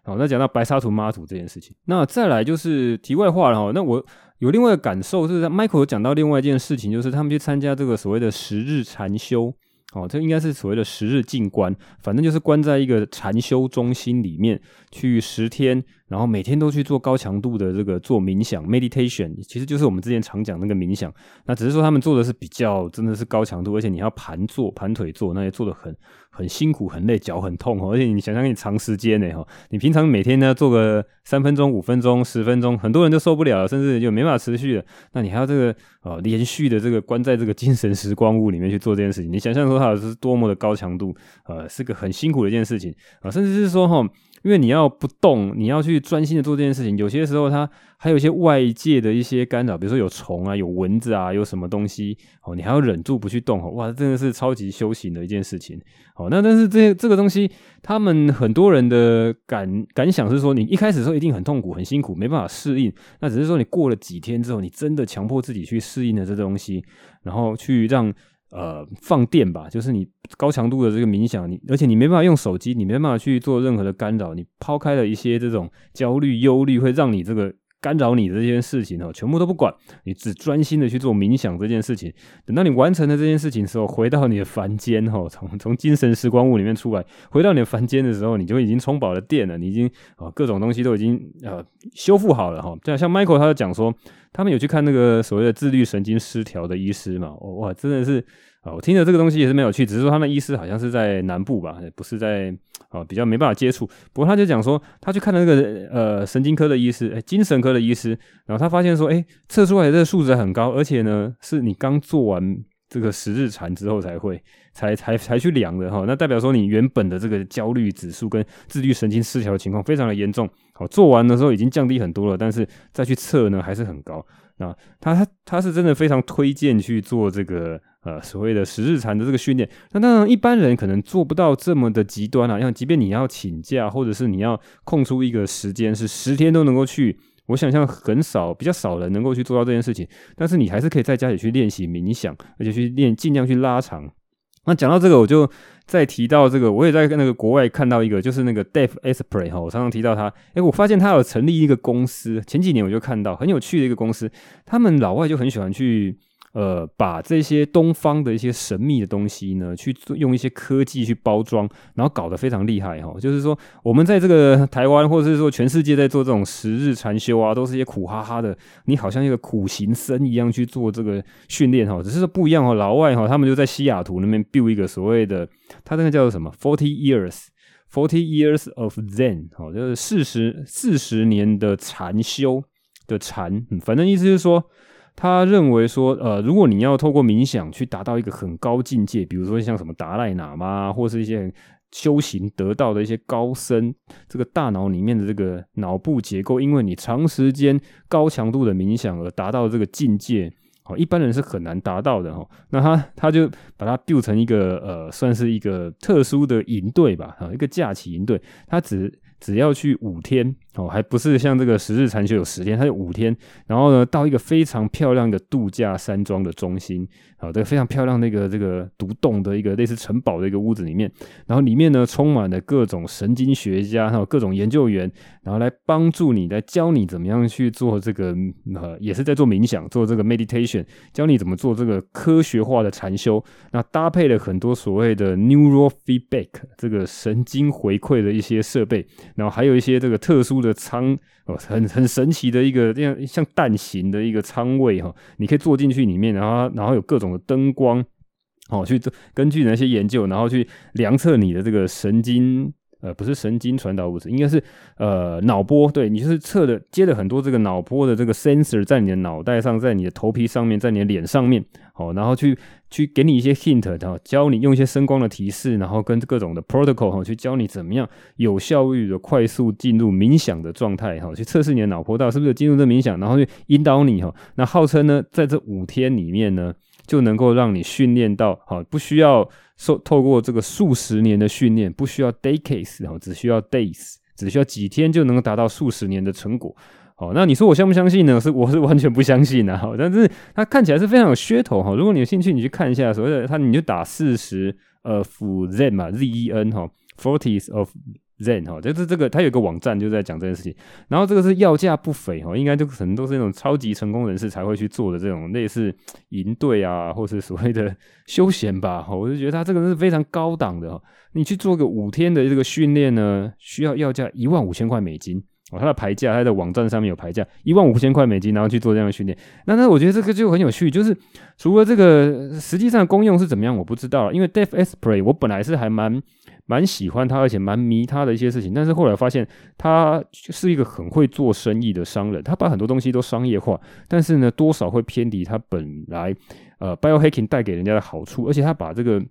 好，那讲到白沙土妈祖这件事情，那再来就是题外话了哈。那我有另外的感受，就是 Michael 有讲到另外一件事情，就是他们去参加这个所谓的十日禅修。哦，这应该是所谓的十日静观，反正就是关在一个禅修中心里面去十天，然后每天都去做高强度的这个做冥想 （meditation），其实就是我们之前常讲那个冥想。那只是说他们做的是比较真的是高强度，而且你要盘坐、盘腿坐，那也做的很很辛苦、很累，脚很痛。而且你想想，你长时间呢，哈，你平常每天呢做个三分钟、五分钟、十分钟，很多人都受不了，甚至就没法持续了。那你还要这个呃连续的这个关在这个精神时光屋里面去做这件事情，你想象说。它是多么的高强度，呃，是个很辛苦的一件事情啊、甚至是说哈，因为你要不动，你要去专心的做这件事情，有些时候它还有一些外界的一些干扰，比如说有虫啊、有蚊子啊、有什么东西哦，你还要忍住不去动哦，哇，真的是超级修行的一件事情。好，那但是这这个东西，他们很多人的感感想是说，你一开始的时候一定很痛苦、很辛苦，没办法适应。那只是说你过了几天之后，你真的强迫自己去适应了这东西，然后去让。呃，放电吧，就是你高强度的这个冥想，你而且你没办法用手机，你没办法去做任何的干扰，你抛开了一些这种焦虑、忧虑，会让你这个干扰你的这件事情哦，全部都不管，你只专心的去做冥想这件事情。等到你完成了这件事情的时候，回到你的凡间哈，*laughs* 从从精神时光屋里面出来，回到你的凡间的时候，你就已经充饱了电了，你已经啊各种东西都已经呃修复好了哈。这样像 Michael 他就讲说。他们有去看那个所谓的自律神经失调的医师嘛？哇，真的是啊！我听着这个东西也是没有趣，只是说他们医师好像是在南部吧，不是在啊，比较没办法接触。不过他就讲说，他去看了那个呃神经科的医师，哎，精神科的医师，然后他发现说，哎，测出来的这个数值很高，而且呢，是你刚做完这个十日禅之后才会才才才去量的哈。那代表说你原本的这个焦虑指数跟自律神经失调的情况非常的严重。好做完的时候已经降低很多了，但是再去测呢还是很高。啊他他他是真的非常推荐去做这个呃所谓的十日禅的这个训练。那当然一般人可能做不到这么的极端啊，像即便你要请假或者是你要空出一个时间是十天都能够去，我想象很少比较少人能够去做到这件事情。但是你还是可以在家里去练习冥想，而且去练尽量去拉长。那讲到这个，我就再提到这个，我也在那个国外看到一个，就是那个 Dave Asprey 哈，我常常提到他。诶，我发现他有成立一个公司，前几年我就看到很有趣的一个公司，他们老外就很喜欢去。呃，把这些东方的一些神秘的东西呢，去用一些科技去包装，然后搞得非常厉害哈。就是说，我们在这个台湾，或者是说全世界在做这种十日禅修啊，都是一些苦哈哈的，你好像一个苦行僧一样去做这个训练哈。只是说不一样哈，老外哈，他们就在西雅图那边 build 一个所谓的，他那个叫做什么？Forty years，Forty years of Zen，哦，就是四十四十年的禅修的禅，反正意思就是说。他认为说，呃，如果你要透过冥想去达到一个很高境界，比如说像什么达赖喇嘛，或是一些修行得到的一些高僧，这个大脑里面的这个脑部结构，因为你长时间高强度的冥想而达到这个境界。好，一般人是很难达到的哈。那他他就把它 build 成一个呃，算是一个特殊的营队吧，哈，一个假期营队，他只只要去五天。哦，还不是像这个十日禅修有十天，它有五天。然后呢，到一个非常漂亮的度假山庄的中心，好，这个非常漂亮的一个这个独栋的一个类似城堡的一个屋子里面。然后里面呢，充满了各种神经学家，还有各种研究员，然后来帮助你，来教你怎么样去做这个，呃，也是在做冥想，做这个 meditation，教你怎么做这个科学化的禅修。那搭配了很多所谓的 neural feedback 这个神经回馈的一些设备，然后还有一些这个特殊。的舱哦，很很神奇的一个这样像蛋形的一个舱位哈，你可以坐进去里面，然后然后有各种的灯光哦，去根据那些研究，然后去量测你的这个神经。呃，不是神经传导物质，应该是呃脑波。对，你就是测的接了很多这个脑波的这个 sensor 在你的脑袋上，在你的头皮上面，在你的脸上面，好，然后去去给你一些 hint，然后教你用一些声光的提示，然后跟各种的 protocol 哈，去教你怎么样有效率的快速进入冥想的状态哈，去测试你的脑波到是不是进入这冥想，然后去引导你哈。那号称呢，在这五天里面呢，就能够让你训练到好，不需要。受透过这个数十年的训练，不需要 decades 哈，只需要 days，只需要几天就能够达到数十年的成果。好，那你说我相不相信呢？是我是完全不相信的哈。但是它看起来是非常有噱头哈。如果你有兴趣，你去看一下所谓的它，你就打四十呃 Zen 嘛，Z E N 哈，forties of。Zen 哈，就是这个，他有一个网站就在讲这件事情，然后这个是要价不菲哈，应该就可能都是那种超级成功人士才会去做的这种类似营队啊，或是所谓的休闲吧，我就觉得他这个是非常高档的，你去做个五天的这个训练呢，需要要价一万五千块美金哦，他的牌价，他的网站上面有牌价一万五千块美金，然后去做这样的训练，那那我觉得这个就很有趣，就是除了这个实际上功用是怎么样，我不知道，因为 Dave Asprey 我本来是还蛮。蛮喜欢他，而且蛮迷他的一些事情，但是后来发现他是一个很会做生意的商人，他把很多东西都商业化，但是呢，多少会偏离他本来呃 biohacking 带给人家的好处，而且他把这个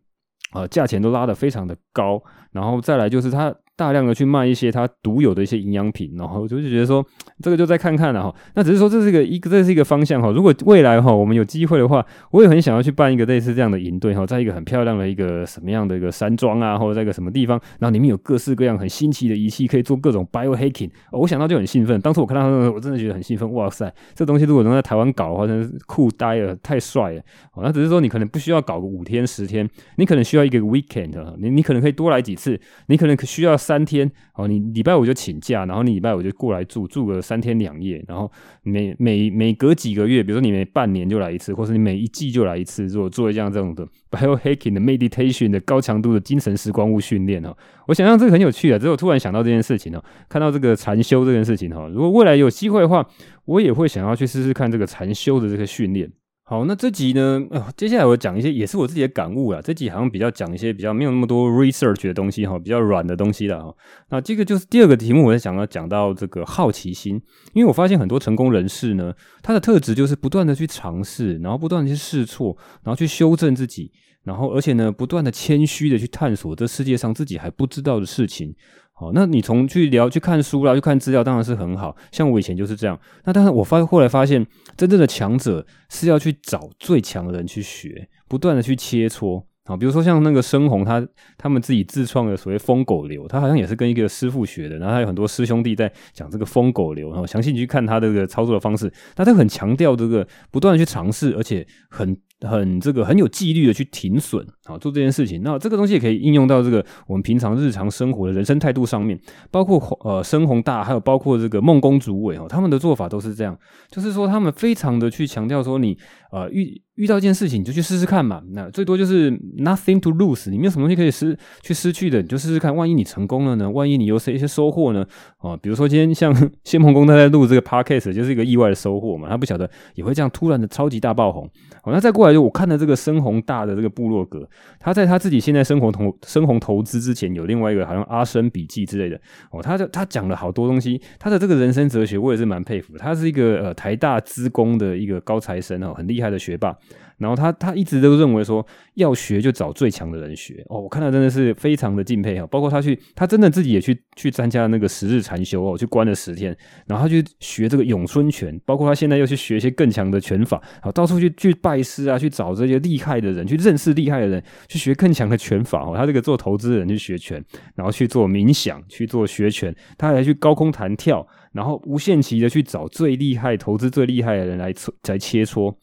呃价钱都拉得非常的高，然后再来就是他。大量的去卖一些它独有的一些营养品，然后我就是觉得说 *tsk* 这个就再看看了哈。那只是说这是一个一个这是一个方向哈。如果未来哈我们有机会的话，我也很想要去办一个类似这样的营队哈，在一个很漂亮的一个什么样的一个山庄啊，或者在一个什么地方，然后里面有各式各样很新奇的仪器，可以做各种 biohacking。我想到就很兴奋。当时我看到的时候，我真的觉得很兴奋。哇塞，这东西如果能在台湾搞的话，真是酷呆了，太帅了。那只是说你可能不需要搞个五天十天，你可能需要一个 weekend，你你可能可以多来几次，你可能需要三天哦。你礼拜五就请假，然后你礼拜五就过来住，住个三天两夜，然后每每每隔几个月，比如说你每半年就来一次，或是你每一季就来一次，做做一这样这种的 *laughs* biohacking 的 meditation 的高强度的精神时光屋训练哈。我想象这个很有趣啊，只有突然想到这件事情哦，看到这个禅修这件事情哈，如果未来有机会的话，我也会想要去试试看这个禅修的这个训练。好，那这集呢，呃，接下来我讲一些也是我自己的感悟啦。这集好像比较讲一些比较没有那么多 research 的东西哈，比较软的东西啦哈。那这个就是第二个题目，我在想要讲到这个好奇心，因为我发现很多成功人士呢，他的特质就是不断的去尝试，然后不断的去试错，然后去修正自己，然后而且呢，不断的谦虚的去探索这世界上自己还不知道的事情。好，那你从去聊、去看书啦、去看资料，当然是很好。像我以前就是这样。那但是我发后来发现，真正的强者是要去找最强的人去学，不断的去切磋。好，比如说像那个深红，他他们自己自创的所谓疯狗流，他好像也是跟一个师傅学的。然后他有很多师兄弟在讲这个疯狗流，然后详细你去看他这个操作的方式，那他很强调这个不断的去尝试，而且很。很这个很有纪律的去停损，好做这件事情。那这个东西也可以应用到这个我们平常日常生活的人生态度上面，包括呃深弘大，还有包括这个梦工主委哦，他们的做法都是这样，就是说他们非常的去强调说你呃遇。遇到一件事情，你就去试试看嘛。那最多就是 nothing to lose，你没有什么东西可以失去失去的，你就试试看。万一你成功了呢？万一你有些一些收获呢？啊，比如说今天像 *laughs* 谢孟公他在录这个 podcast，就是一个意外的收获嘛。他不晓得也会这样突然的超级大爆红。好，那再过来就我看了这个深弘大的这个部落格，他在他自己现在生活投深红投资之前，有另外一个好像阿生笔记之类的哦，他他讲了好多东西，他的这个人生哲学我也是蛮佩服。他是一个呃台大资工的一个高材生哦，很厉害的学霸。然后他他一直都认为说，要学就找最强的人学哦，我看到真的是非常的敬佩哈。包括他去，他真的自己也去去参加那个十日禅修哦，去关了十天，然后他去学这个咏春拳，包括他现在又去学一些更强的拳法，好到处去去拜师啊，去找这些厉害的人，去认识厉害的人，去学更强的拳法哦。他这个做投资人去学拳，然后去做冥想，去做学拳，他还去高空弹跳，然后无限期的去找最厉害投资最厉害的人来来切磋。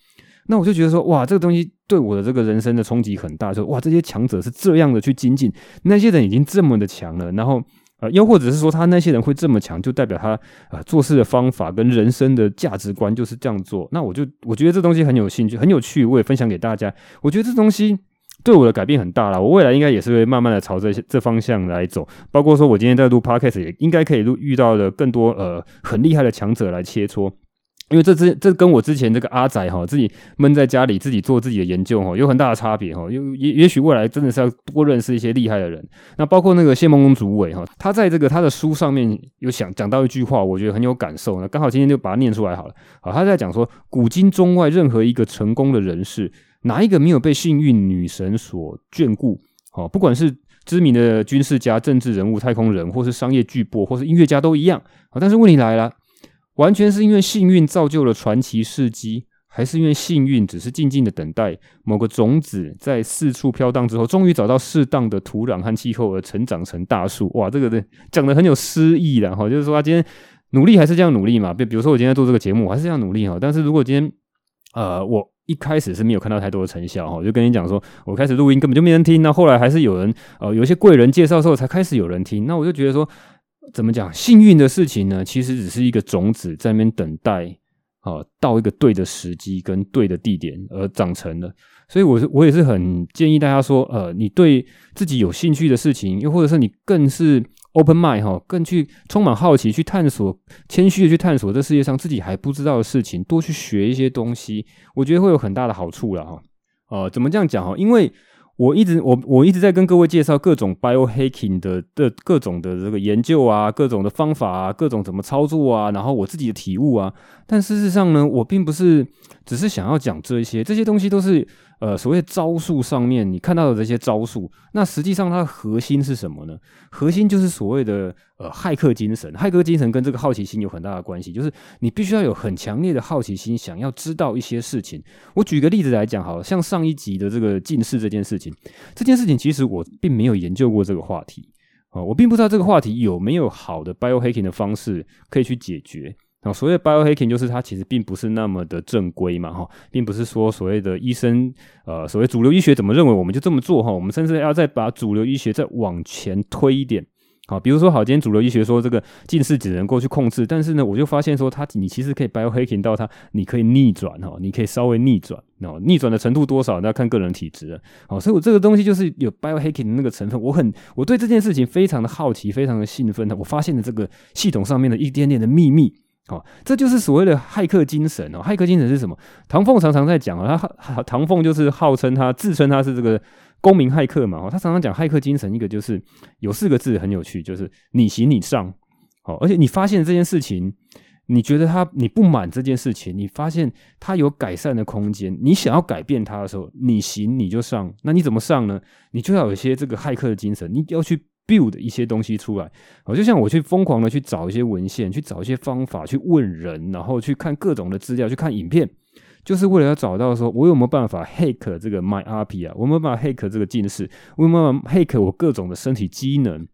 那我就觉得说，哇，这个东西对我的这个人生的冲击很大。就哇，这些强者是这样的去精进，那些人已经这么的强了。然后，呃，又或者是说，他那些人会这么强，就代表他呃做事的方法跟人生的价值观就是这样做。那我就我觉得这东西很有兴趣，很有趣，我也分享给大家。我觉得这东西对我的改变很大了。我未来应该也是会慢慢的朝这些这方向来走。包括说我今天在录 Podcast，也应该可以录遇到了更多呃很厉害的强者来切磋。因为这之这跟我之前这个阿仔哈，自己闷在家里自己做自己的研究哈，有很大的差别哈。也也也许未来真的是要多认识一些厉害的人。那包括那个谢孟恭主委哈，他在这个他的书上面有想讲到一句话，我觉得很有感受。那刚好今天就把它念出来好了。好，他在讲说，古今中外任何一个成功的人士，哪一个没有被幸运女神所眷顾？好，不管是知名的军事家、政治人物、太空人，或是商业巨擘，或是音乐家都一样。好，但是问题来了。完全是因为幸运造就了传奇事迹，还是因为幸运只是静静的等待某个种子在四处飘荡之后，终于找到适当的土壤和气候而成长成大树？哇，这个的讲得很有诗意了哈，就是说他今天努力还是这样努力嘛？比比如说我今天做这个节目，我还是这样努力哈。但是如果今天呃我一开始是没有看到太多的成效哈，我就跟你讲说我开始录音根本就没人听，那后来还是有人呃有些贵人介绍之后才开始有人听，那我就觉得说。怎么讲？幸运的事情呢，其实只是一个种子在那边等待，啊，到一个对的时机跟对的地点而长成的。所以，我是我也是很建议大家说，呃，你对自己有兴趣的事情，又或者是你更是 open mind 哈，更去充满好奇，去探索，谦虚的去探索这世界上自己还不知道的事情，多去学一些东西，我觉得会有很大的好处了哈。呃，怎么这样讲哈？因为我一直我我一直在跟各位介绍各种 biohacking 的的各种的这个研究啊，各种的方法啊，各种怎么操作啊，然后我自己的体悟啊。但事实上呢，我并不是只是想要讲这些，这些东西都是。呃，所谓招数上面你看到的这些招数，那实际上它的核心是什么呢？核心就是所谓的呃骇客精神。骇客精神跟这个好奇心有很大的关系，就是你必须要有很强烈的好奇心，想要知道一些事情。我举个例子来讲，好了，像上一集的这个近视这件事情，这件事情其实我并没有研究过这个话题啊，我并不知道这个话题有没有好的 biohacking 的方式可以去解决。所谓 biohacking 就是它其实并不是那么的正规嘛，哈，并不是说所谓的医生，呃，所谓主流医学怎么认为我们就这么做哈，我们甚至要再把主流医学再往前推一点，好，比如说好，今天主流医学说这个近视只能够去控制，但是呢，我就发现说它你其实可以 biohacking 到它，你可以逆转哈，你可以稍微逆转，哦，逆转的程度多少那要看个人体质了，好，所以我这个东西就是有 biohacking 的那个成分，我很我对这件事情非常的好奇，非常的兴奋的，我发现了这个系统上面的一点点的秘密。哦，这就是所谓的骇客精神哦。骇客精神是什么？唐凤常常在讲啊，他唐凤就是号称他自称他是这个公民骇客嘛。他常常讲骇客精神，一个就是有四个字很有趣，就是你行你上。哦，而且你发现这件事情，你觉得他你不满这件事情，你发现他有改善的空间，你想要改变他的时候，你行你就上。那你怎么上呢？你就要有一些这个骇客的精神，你要去。Build 一些东西出来，我就像我去疯狂的去找一些文献，去找一些方法，去问人，然后去看各种的资料，去看影片，就是为了要找到说，我有没有办法 hack 这个 my API 啊？我有没有办法 hack 这个近视？我有没有办法 hack 我各种的身体机能？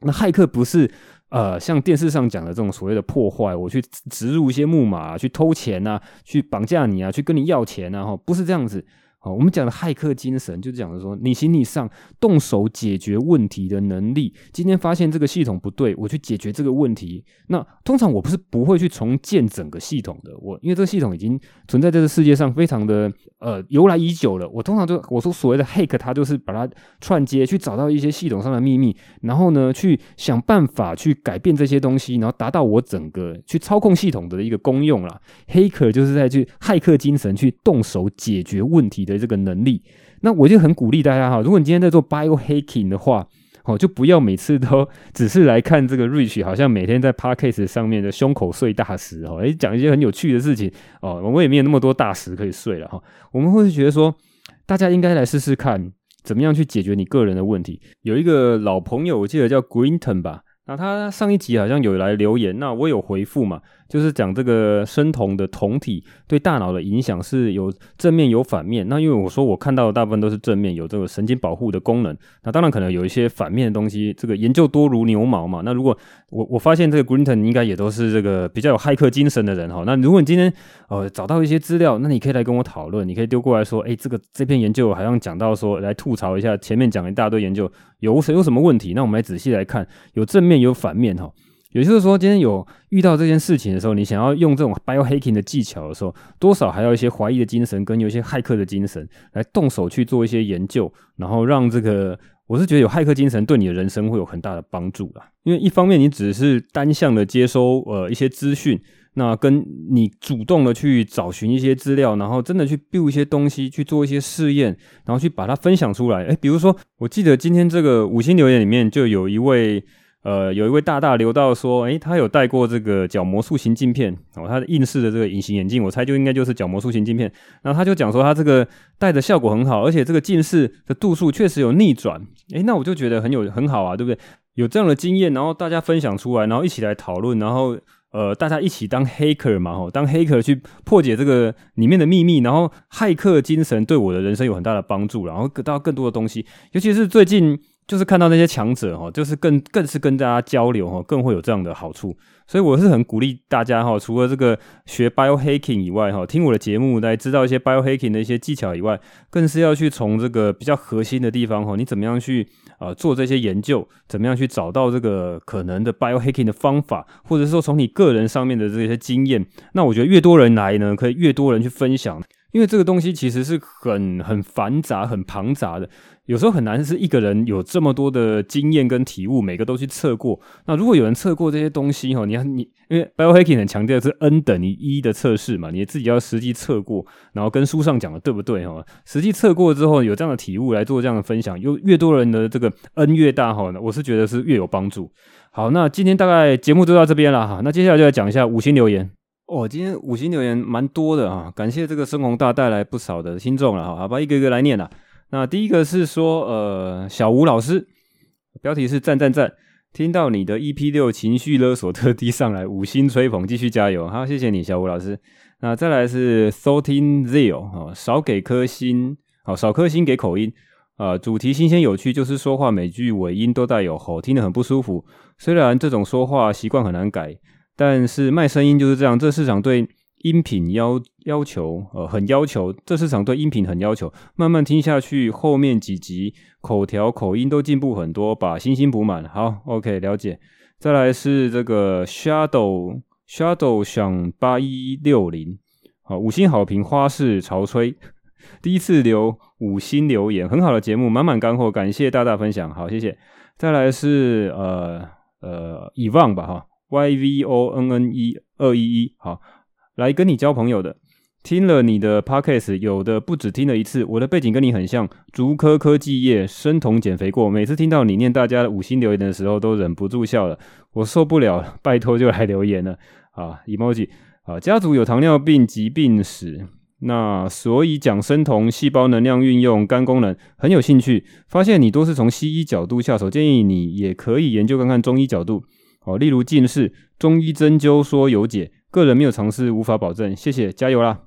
那骇客不是呃像电视上讲的这种所谓的破坏，我去植入一些木马，去偷钱啊，去绑架你啊，去跟你要钱啊，哈，不是这样子。我们讲的骇客精神，就是讲的说，你行你上，动手解决问题的能力。今天发现这个系统不对，我去解决这个问题。那通常我不是不会去重建整个系统的，我因为这个系统已经存在这个世界上非常的呃由来已久了。我通常就我说所谓的 hack，它就是把它串接，去找到一些系统上的秘密，然后呢去想办法去改变这些东西，然后达到我整个去操控系统的一个功用啦。黑客就是在去骇客精神去动手解决问题的。这个能力。那我就很鼓励大家哈，如果你今天在做 biohacking 的话，哦，就不要每次都只是来看这个 Rich，好像每天在 Podcast 上面的胸口碎大石哦，诶，讲一些很有趣的事情哦，我们也没有那么多大石可以碎了哈。我们会觉得说，大家应该来试试看，怎么样去解决你个人的问题。有一个老朋友，我记得叫 Greenton 吧，那他上一集好像有来留言，那我有回复嘛。就是讲这个生酮的酮体对大脑的影响是有正面有反面。那因为我说我看到的大部分都是正面，有这个神经保护的功能。那当然可能有一些反面的东西，这个研究多如牛毛嘛。那如果我我发现这个 Greenton 应该也都是这个比较有骇客精神的人哈。那如果你今天呃找到一些资料，那你可以来跟我讨论，你可以丢过来说，诶，这个这篇研究好像讲到说来吐槽一下前面讲了一大堆研究有什有什么问题？那我们来仔细来看，有正面有反面哈。也就是说，今天有遇到这件事情的时候，你想要用这种 biohacking 的技巧的时候，多少还要一些怀疑的精神，跟有一些骇客的精神来动手去做一些研究，然后让这个，我是觉得有骇客精神对你的人生会有很大的帮助啦。因为一方面你只是单向的接收呃一些资讯，那跟你主动的去找寻一些资料，然后真的去 build 一些东西，去做一些试验，然后去把它分享出来。诶，比如说，我记得今天这个五星留言里面就有一位。呃，有一位大大留到说，诶，他有戴过这个角膜塑形镜片哦，他的硬式的这个隐形眼镜，我猜就应该就是角膜塑形镜片。然后他就讲说，他这个戴的效果很好，而且这个近视的度数确实有逆转。诶，那我就觉得很有很好啊，对不对？有这样的经验，然后大家分享出来，然后一起来讨论，然后呃，大家一起当黑客嘛，吼，当黑客去破解这个里面的秘密，然后骇客精神对我的人生有很大的帮助，然后得到更多的东西，尤其是最近。就是看到那些强者哈，就是更更是跟大家交流哈，更会有这样的好处。所以我是很鼓励大家哈，除了这个学 biohacking 以外哈，听我的节目来知道一些 biohacking 的一些技巧以外，更是要去从这个比较核心的地方哈，你怎么样去啊做这些研究，怎么样去找到这个可能的 biohacking 的方法，或者是说从你个人上面的这些经验，那我觉得越多人来呢，可以越多人去分享。因为这个东西其实是很很繁杂、很庞杂的，有时候很难是一个人有这么多的经验跟体悟，每个都去测过。那如果有人测过这些东西哈，你要你因为 biohacking 很强调是 n 等于一的测试嘛，你自己要实际测过，然后跟书上讲的对不对哈？实际测过之后有这样的体悟来做这样的分享，又越多人的这个 n 越大哈，我是觉得是越有帮助。好，那今天大概节目就到这边了哈，那接下来就来讲一下五星留言。哦，今天五星留言蛮多的啊，感谢这个深红大带来不少的听众了哈，好吧，一个一个来念了。那第一个是说，呃，小吴老师，标题是赞赞赞，听到你的 EP 六情绪勒索，特地上来五星吹捧，继续加油，好，谢谢你，小吴老师。那再来是 Thirteen Zero 哦，少给颗星，好，少颗星给口音啊，主题新鲜有趣，就是说话每句尾音都带有吼，听得很不舒服。虽然这种说话习惯很难改。但是卖声音就是这样，这市场对音频要要求，呃，很要求。这市场对音频很要求，慢慢听下去，后面几集口条口音都进步很多，把星星补满。好，OK，了解。再来是这个 Shadow Shadow 想八一六零，好，五星好评，花式潮吹，第一次留五星留言，很好的节目，满满干货，感谢大大分享，好，谢谢。再来是呃呃 Evan 吧，哈。Y V O N N E 二一一，好，来跟你交朋友的，听了你的 Podcast，有的不止听了一次。我的背景跟你很像，竹科科技业，生酮减肥过。每次听到你念大家的五星留言的时候，都忍不住笑了。我受不了，拜托就来留言了。啊，emoji，啊，家族有糖尿病疾病史，那所以讲生酮、细胞能量运用、肝功能很有兴趣。发现你都是从西医角度下手，建议你也可以研究看看中医角度。哦，例如近视，中医针灸说有解，个人没有尝试，无法保证。谢谢，加油啦！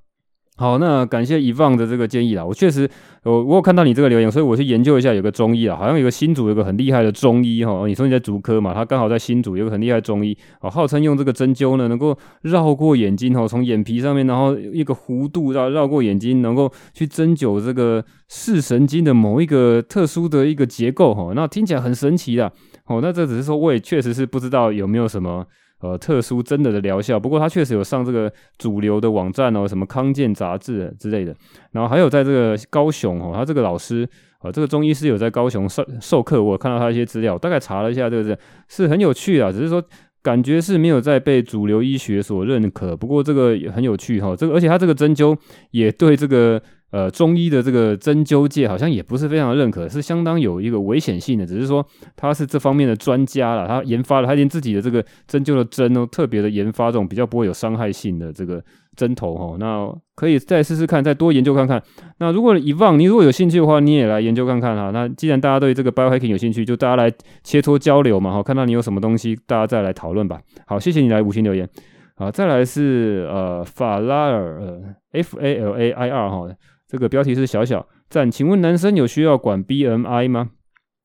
好，那感谢遗忘的这个建议啦。我确实，我我有看到你这个留言，所以我去研究一下，有个中医啊，好像有个新竹有个很厉害的中医哈。你说你在竹科嘛，他刚好在新竹有个很厉害的中医，哦，号称用这个针灸呢，能够绕过眼睛哈，从眼皮上面，然后一个弧度绕绕过眼睛，能够去针灸这个视神经的某一个特殊的一个结构哈。那听起来很神奇的。哦，那这只是说，我也确实是不知道有没有什么呃特殊真的的疗效。不过他确实有上这个主流的网站哦，什么康健杂志之类的。然后还有在这个高雄哦，他这个老师呃，这个中医师有在高雄授授课，我看到他一些资料，大概查了一下，这个是是很有趣啊。只是说感觉是没有在被主流医学所认可。不过这个也很有趣哈，这个而且他这个针灸也对这个呃，中医的这个针灸界好像也不是非常的认可，是相当有一个危险性的。只是说他是这方面的专家了，他研发了，他连自己的这个针灸的针都特别的研发这种比较不会有伤害性的这个针头哈。那可以再试试看，再多研究看看。那如果以往你如果有兴趣的话，你也来研究看看哈。那既然大家对这个 biohacking 有兴趣，就大家来切磋交流嘛哈。看到你有什么东西，大家再来讨论吧。好，谢谢你来五星留言。好，再来是呃法拉尔呃 F A L A I R 哈。这个标题是小小赞，请问男生有需要管 BMI 吗？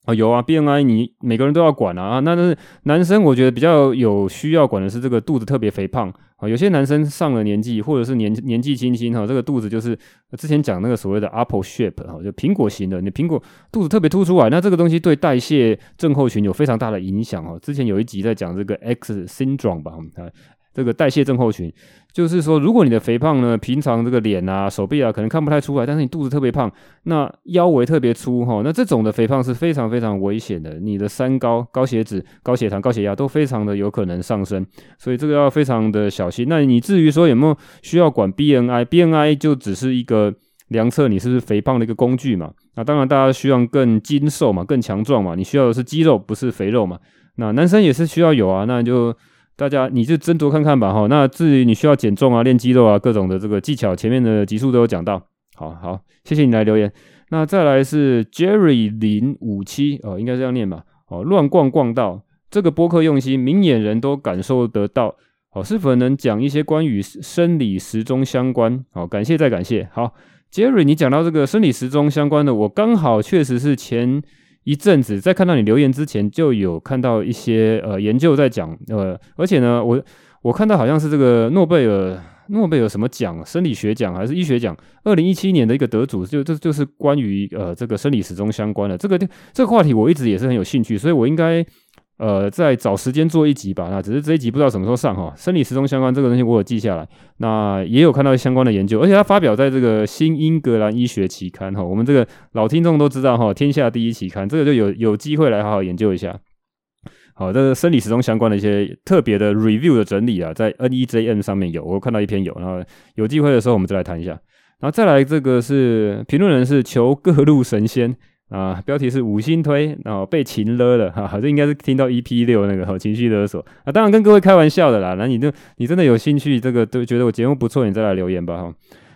啊、有啊，BMI 你每个人都要管啊。那但是男生我觉得比较有需要管的是这个肚子特别肥胖啊。有些男生上了年纪或者是年年纪轻轻哈，这个肚子就是之前讲那个所谓的 apple shape 哈，就苹果型的，你苹果肚子特别凸出来，那这个东西对代谢症候群有非常大的影响哈。之前有一集在讲这个 X syndrome 吧，啊。这个代谢症候群，就是说，如果你的肥胖呢，平常这个脸啊、手臂啊，可能看不太出来，但是你肚子特别胖，那腰围特别粗哈，那这种的肥胖是非常非常危险的，你的三高、高血脂、高血糖、高血压都非常的有可能上升，所以这个要非常的小心。那你至于说有没有需要管 BNI？BNI 就只是一个量测你是不是肥胖的一个工具嘛。那当然大家需要更精瘦嘛，更强壮嘛，你需要的是肌肉，不是肥肉嘛。那男生也是需要有啊，那就。大家，你就斟酌看看吧，哈。那至于你需要减重啊、练肌肉啊，各种的这个技巧，前面的集数都有讲到。好好，谢谢你来留言。那再来是 Jerry 零五七哦，应该这样念吧？哦，乱逛逛到，这个播客用心，明眼人都感受得到。哦，是否能讲一些关于生理时钟相关？好，感谢再感谢。好，Jerry，你讲到这个生理时钟相关的，我刚好确实是前。一阵子在看到你留言之前，就有看到一些呃研究在讲呃，而且呢，我我看到好像是这个诺贝尔诺贝尔什么奖，生理学奖还是医学奖，二零一七年的一个得主，就这就，就是关于呃这个生理时钟相关的这个这个话题，我一直也是很有兴趣，所以我应该。呃，再找时间做一集吧。那只是这一集不知道什么时候上哈。生理时钟相关这个东西我有记下来，那也有看到相关的研究，而且它发表在这个《新英格兰医学期刊》哈。我们这个老听众都知道哈，天下第一期刊，这个就有有机会来好好研究一下。好，这个生理时钟相关的一些特别的 review 的整理啊，在 NEJM 上面有，我看到一篇有，然后有机会的时候我们再来谈一下。然后再来这个是评论人是求各路神仙。啊，标题是五星推，然后被情勒了，哈，这应该是听到 EP 六那个哈情绪勒索啊，当然跟各位开玩笑的啦。那你就你真的有兴趣，这个都觉得我节目不错，你再来留言吧，哈。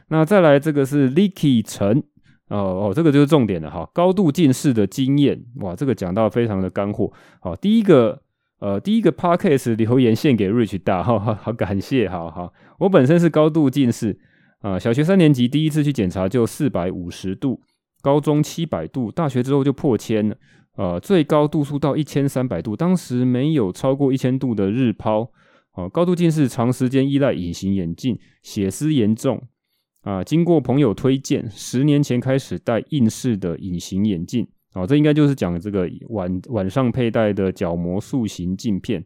那再来这个是 Licky 陈，哦哦，这个就是重点了哈，高度近视的经验，哇，这个讲到非常的干货。好，第一个呃，第一个 Podcast 留言献给 Rich 大，好好好，感谢，好好。我本身是高度近视啊，小学三年级第一次去检查就四百五十度。高中七百度，大学之后就破千了，呃，最高度数到一千三百度，当时没有超过一千度的日抛，呃，高度近视，长时间依赖隐形眼镜，血丝严重，啊、经过朋友推荐，十年前开始戴硬式的隐形眼镜，啊、这应该就是讲这个晚晚上佩戴的角膜塑形镜片，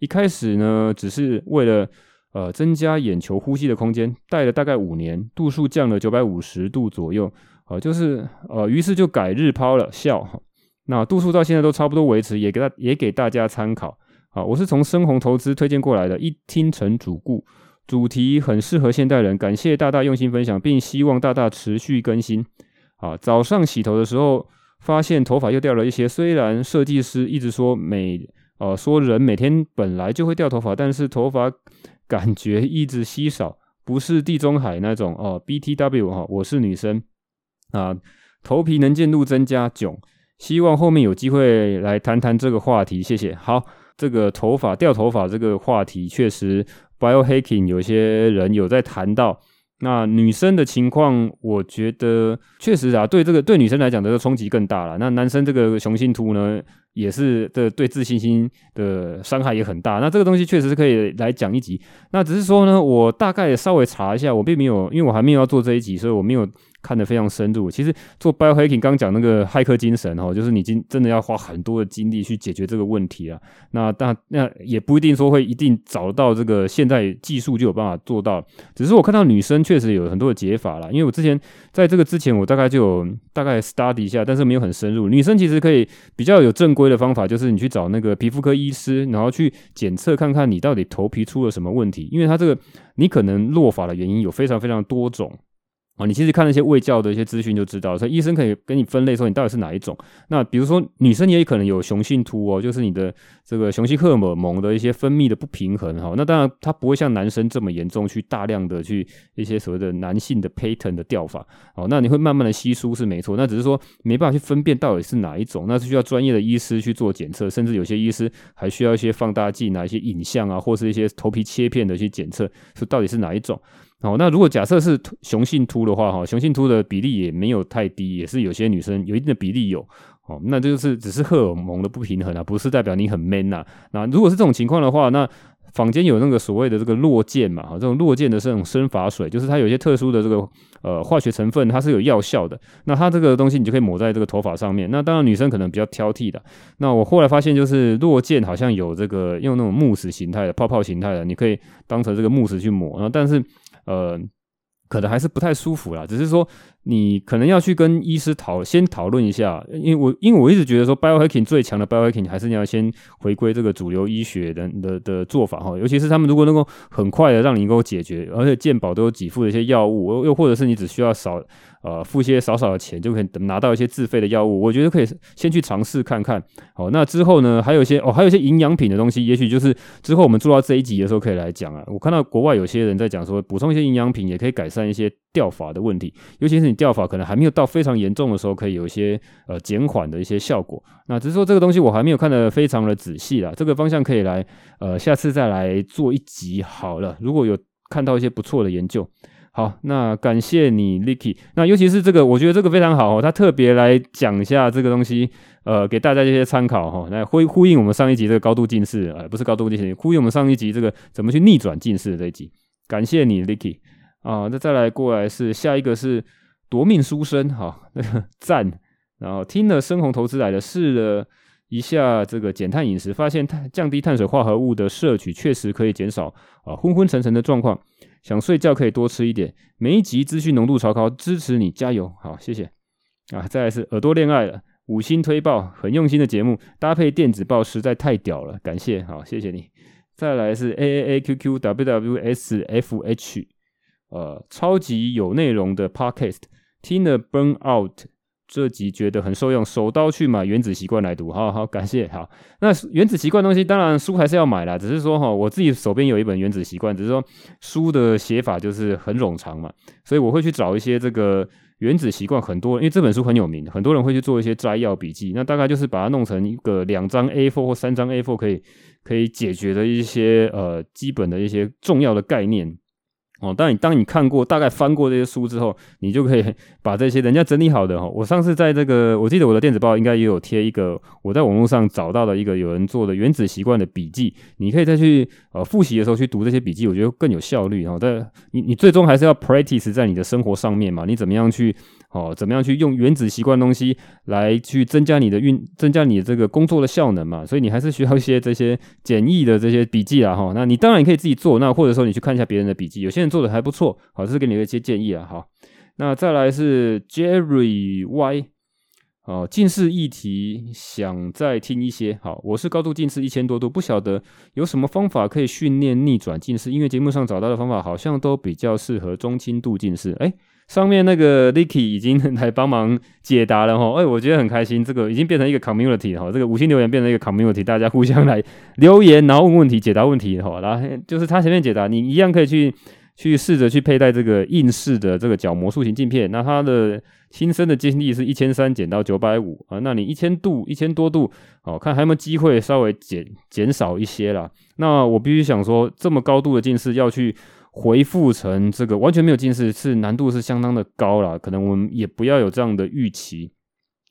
一开始呢，只是为了呃增加眼球呼吸的空间，戴了大概五年，度数降了九百五十度左右。呃，就是呃，于是就改日抛了，笑。那度数到现在都差不多维持，也给大也给大家参考。啊，我是从深红投资推荐过来的，一听成主顾，主题很适合现代人。感谢大大用心分享，并希望大大持续更新。啊，早上洗头的时候发现头发又掉了一些，虽然设计师一直说每呃说人每天本来就会掉头发，但是头发感觉一直稀少，不是地中海那种哦。BTW 哈，我是女生。啊，头皮能见度增加囧，希望后面有机会来谈谈这个话题，谢谢。好，这个头发掉头发这个话题，确实 biohacking 有些人有在谈到。那女生的情况，我觉得确实啊，对这个对女生来讲的冲击更大了。那男生这个雄性秃呢，也是的，对自信心的伤害也很大。那这个东西确实是可以来讲一集。那只是说呢，我大概稍微查一下，我并没有，因为我还没有要做这一集，所以我没有。看得非常深入。其实做 biohacking 刚讲那个骇客精神哦，就是你今真的要花很多的精力去解决这个问题啊。那但那也不一定说会一定找到这个现在技术就有办法做到。只是我看到女生确实有很多的解法啦。因为我之前在这个之前，我大概就有大概 study 一下，但是没有很深入。女生其实可以比较有正规的方法，就是你去找那个皮肤科医师，然后去检测看看你到底头皮出了什么问题。因为它这个你可能落发的原因有非常非常多种。哦，你其实看那些卫教的一些资讯就知道，所以医生可以给你分类说你到底是哪一种。那比如说女生也可能有雄性秃哦，就是你的这个雄性荷尔蒙的一些分泌的不平衡哈。那当然它不会像男生这么严重，去大量的去一些所谓的男性的 pattern 的掉发。哦，那你会慢慢的稀疏是没错，那只是说没办法去分辨到底是哪一种，那是需要专业的医师去做检测，甚至有些医师还需要一些放大镜啊、一些影像啊，或是一些头皮切片的去检测，说到底是哪一种。好，那如果假设是雄性秃的话，哈，雄性秃的比例也没有太低，也是有些女生有一定的比例有，哦，那就是只是荷尔蒙的不平衡啊，不是代表你很 man 呐。那如果是这种情况的话，那坊间有那个所谓的这个落剑嘛，哈，这种落剑的这种生发水，就是它有些特殊的这个呃化学成分，它是有药效的。那它这个东西你就可以抹在这个头发上面。那当然女生可能比较挑剔的。那我后来发现，就是落剑好像有这个用那种慕斯形态的泡泡形态的，你可以当成这个慕斯去抹。然后但是呃。可能还是不太舒服啦，只是说你可能要去跟医师讨先讨论一下，因为我因为我一直觉得说 biohacking 最强的 biohacking 还是你要先回归这个主流医学的的的做法哈，尤其是他们如果能够很快的让你能够解决，而且健保都有给付的一些药物，又或者是你只需要少。呃，付一些少少的钱就可以拿到一些自费的药物，我觉得可以先去尝试看看。好，那之后呢，还有一些哦，还有一些营养品的东西，也许就是之后我们做到这一集的时候可以来讲啊。我看到国外有些人在讲说，补充一些营养品也可以改善一些掉发的问题，尤其是你掉发可能还没有到非常严重的时候，可以有一些呃减缓的一些效果。那只是说这个东西我还没有看得非常的仔细啦，这个方向可以来呃下次再来做一集好了。如果有看到一些不错的研究。好，那感谢你，Licky。那尤其是这个，我觉得这个非常好哦。他特别来讲一下这个东西，呃，给大家一些参考哈。来呼呼应我们上一集这个高度近视，呃，不是高度近视，呼应我们上一集这个怎么去逆转近视的这一集。感谢你，Licky。啊，那再来过来是下一个是夺命书生，哈，那个赞。然后听了深红投资来的，试了一下这个减碳饮食，发现碳降低碳水化合物的摄取，确实可以减少啊昏昏沉沉的状况。想睡觉可以多吃一点。每一集资讯浓度超高，支持你，加油！好，谢谢啊。再来是耳朵恋爱了，五星推爆，很用心的节目，搭配电子报实在太屌了，感谢，好，谢谢你。再来是 A A A Q Q W W S F H，呃，超级有内容的 Podcast，听了 Burn Out。这集觉得很受用，手刀去买《原子习惯》来读，好好感谢。好，那《原子习惯》东西当然书还是要买啦，只是说哈，我自己手边有一本《原子习惯》，只是说书的写法就是很冗长嘛，所以我会去找一些这个《原子习惯》，很多因为这本书很有名，很多人会去做一些摘要笔记，那大概就是把它弄成一个两张 A4 或三张 A4 可以可以解决的一些呃基本的一些重要的概念。哦，但你当你看过大概翻过这些书之后，你就可以把这些人家整理好的哦。我上次在这个，我记得我的电子报应该也有贴一个我在网络上找到的一个有人做的原子习惯的笔记，你可以再去呃复习的时候去读这些笔记，我觉得更有效率哈。但你你最终还是要 practice 在你的生活上面嘛，你怎么样去？哦，怎么样去用原子习惯东西来去增加你的运，增加你的这个工作的效能嘛？所以你还是需要一些这些简易的这些笔记啊，哈。那你当然你可以自己做，那或者说你去看一下别人的笔记，有些人做的还不错，好，这是给你的一些建议啊，好。那再来是 Jerry Y，哦，近视议题想再听一些，好，我是高度近视一千多度，不晓得有什么方法可以训练逆转近视，因为节目上找到的方法好像都比较适合中轻度近视，哎。上面那个 Licky 已经 *laughs* 来帮忙解答了哈，哎，我觉得很开心，这个已经变成一个 community 哈，这个五星留言变成一个 community，大家互相来留言，然后问问题，解答问题哈，然后就是他前面解答，你一样可以去去试着去佩戴这个硬式的这个角膜塑形镜片，那它的亲身的经历是一千三减到九百五啊，那你一千度一千多度，哦，看还有没有机会稍微减减少一些啦。那我必须想说，这么高度的近视要去。回复成这个完全没有近视，是难度是相当的高了，可能我们也不要有这样的预期。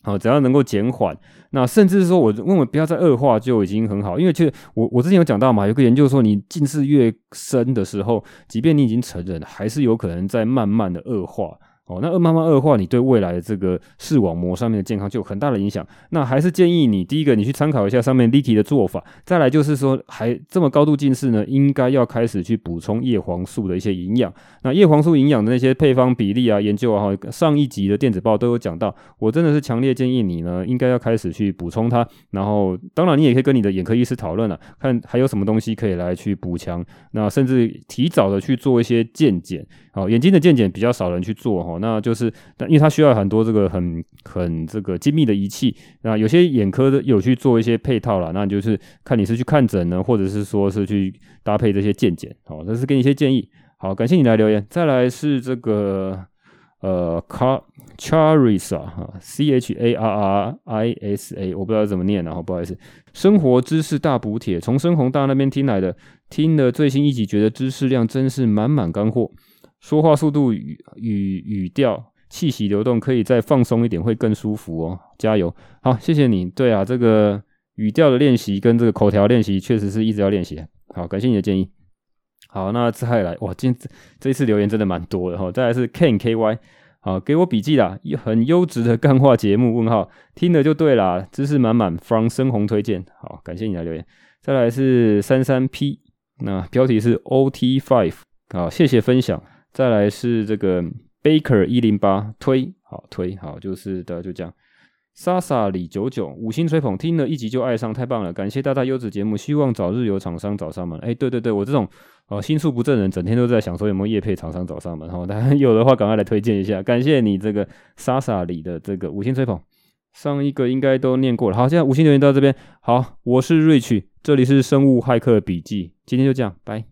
好，只要能够减缓，那甚至说我认为不要再恶化就已经很好，因为其实我我之前有讲到嘛，有个研究说你近视越深的时候，即便你已经成人，还是有可能在慢慢的恶化。哦，那慢慢恶化，你对未来的这个视网膜上面的健康就有很大的影响。那还是建议你第一个，你去参考一下上面立体的做法。再来就是说，还这么高度近视呢，应该要开始去补充叶黄素的一些营养。那叶黄素营养的那些配方比例啊、研究啊，上一集的电子报都有讲到。我真的是强烈建议你呢，应该要开始去补充它。然后，当然你也可以跟你的眼科医师讨论了，看还有什么东西可以来去补强。那甚至提早的去做一些健检。好，眼睛的健检比较少人去做哈，那就是，但因为它需要很多这个很很这个精密的仪器，那有些眼科的有去做一些配套啦，那就是看你是去看诊呢，或者是说是去搭配这些健检，好，这是给你一些建议。好，感谢你来留言。再来是这个呃，Car Charissa 哈，C H A R R I S A，我不知道怎么念，然后不好意思。生活知识大补帖，从深红大那边听来的，听了最新一集，觉得知识量真是满满干货。说话速度语语语调气息流动可以再放松一点，会更舒服哦。加油！好，谢谢你。对啊，这个语调的练习跟这个口条练习确实是一直要练习。好，感谢你的建议。好，那再来哇，今这一次留言真的蛮多的哈。再来是 Ken KY，好，给我笔记啦，很优质的干话节目。问号，听了就对啦，知识满满。From 深红推荐，好，感谢你的留言。再来是三三 P，那标题是 OT Five，好，谢谢分享。再来是这个 Baker 一零八推好推好，就是的就这样。Sasa 李九九五星吹捧，听了一集就爱上，太棒了！感谢大大优质节目，希望早日有厂商找上门。哎，对对对，我这种哦心术不正人，整天都在想说有没有业配厂商找上门哈，当然有的话赶快来推荐一下。感谢你这个 Sasa 李的这个五星吹捧，上一个应该都念过了。好，现在五星留言到这边，好，我是 Rich，这里是生物骇客笔记，今天就这样，拜。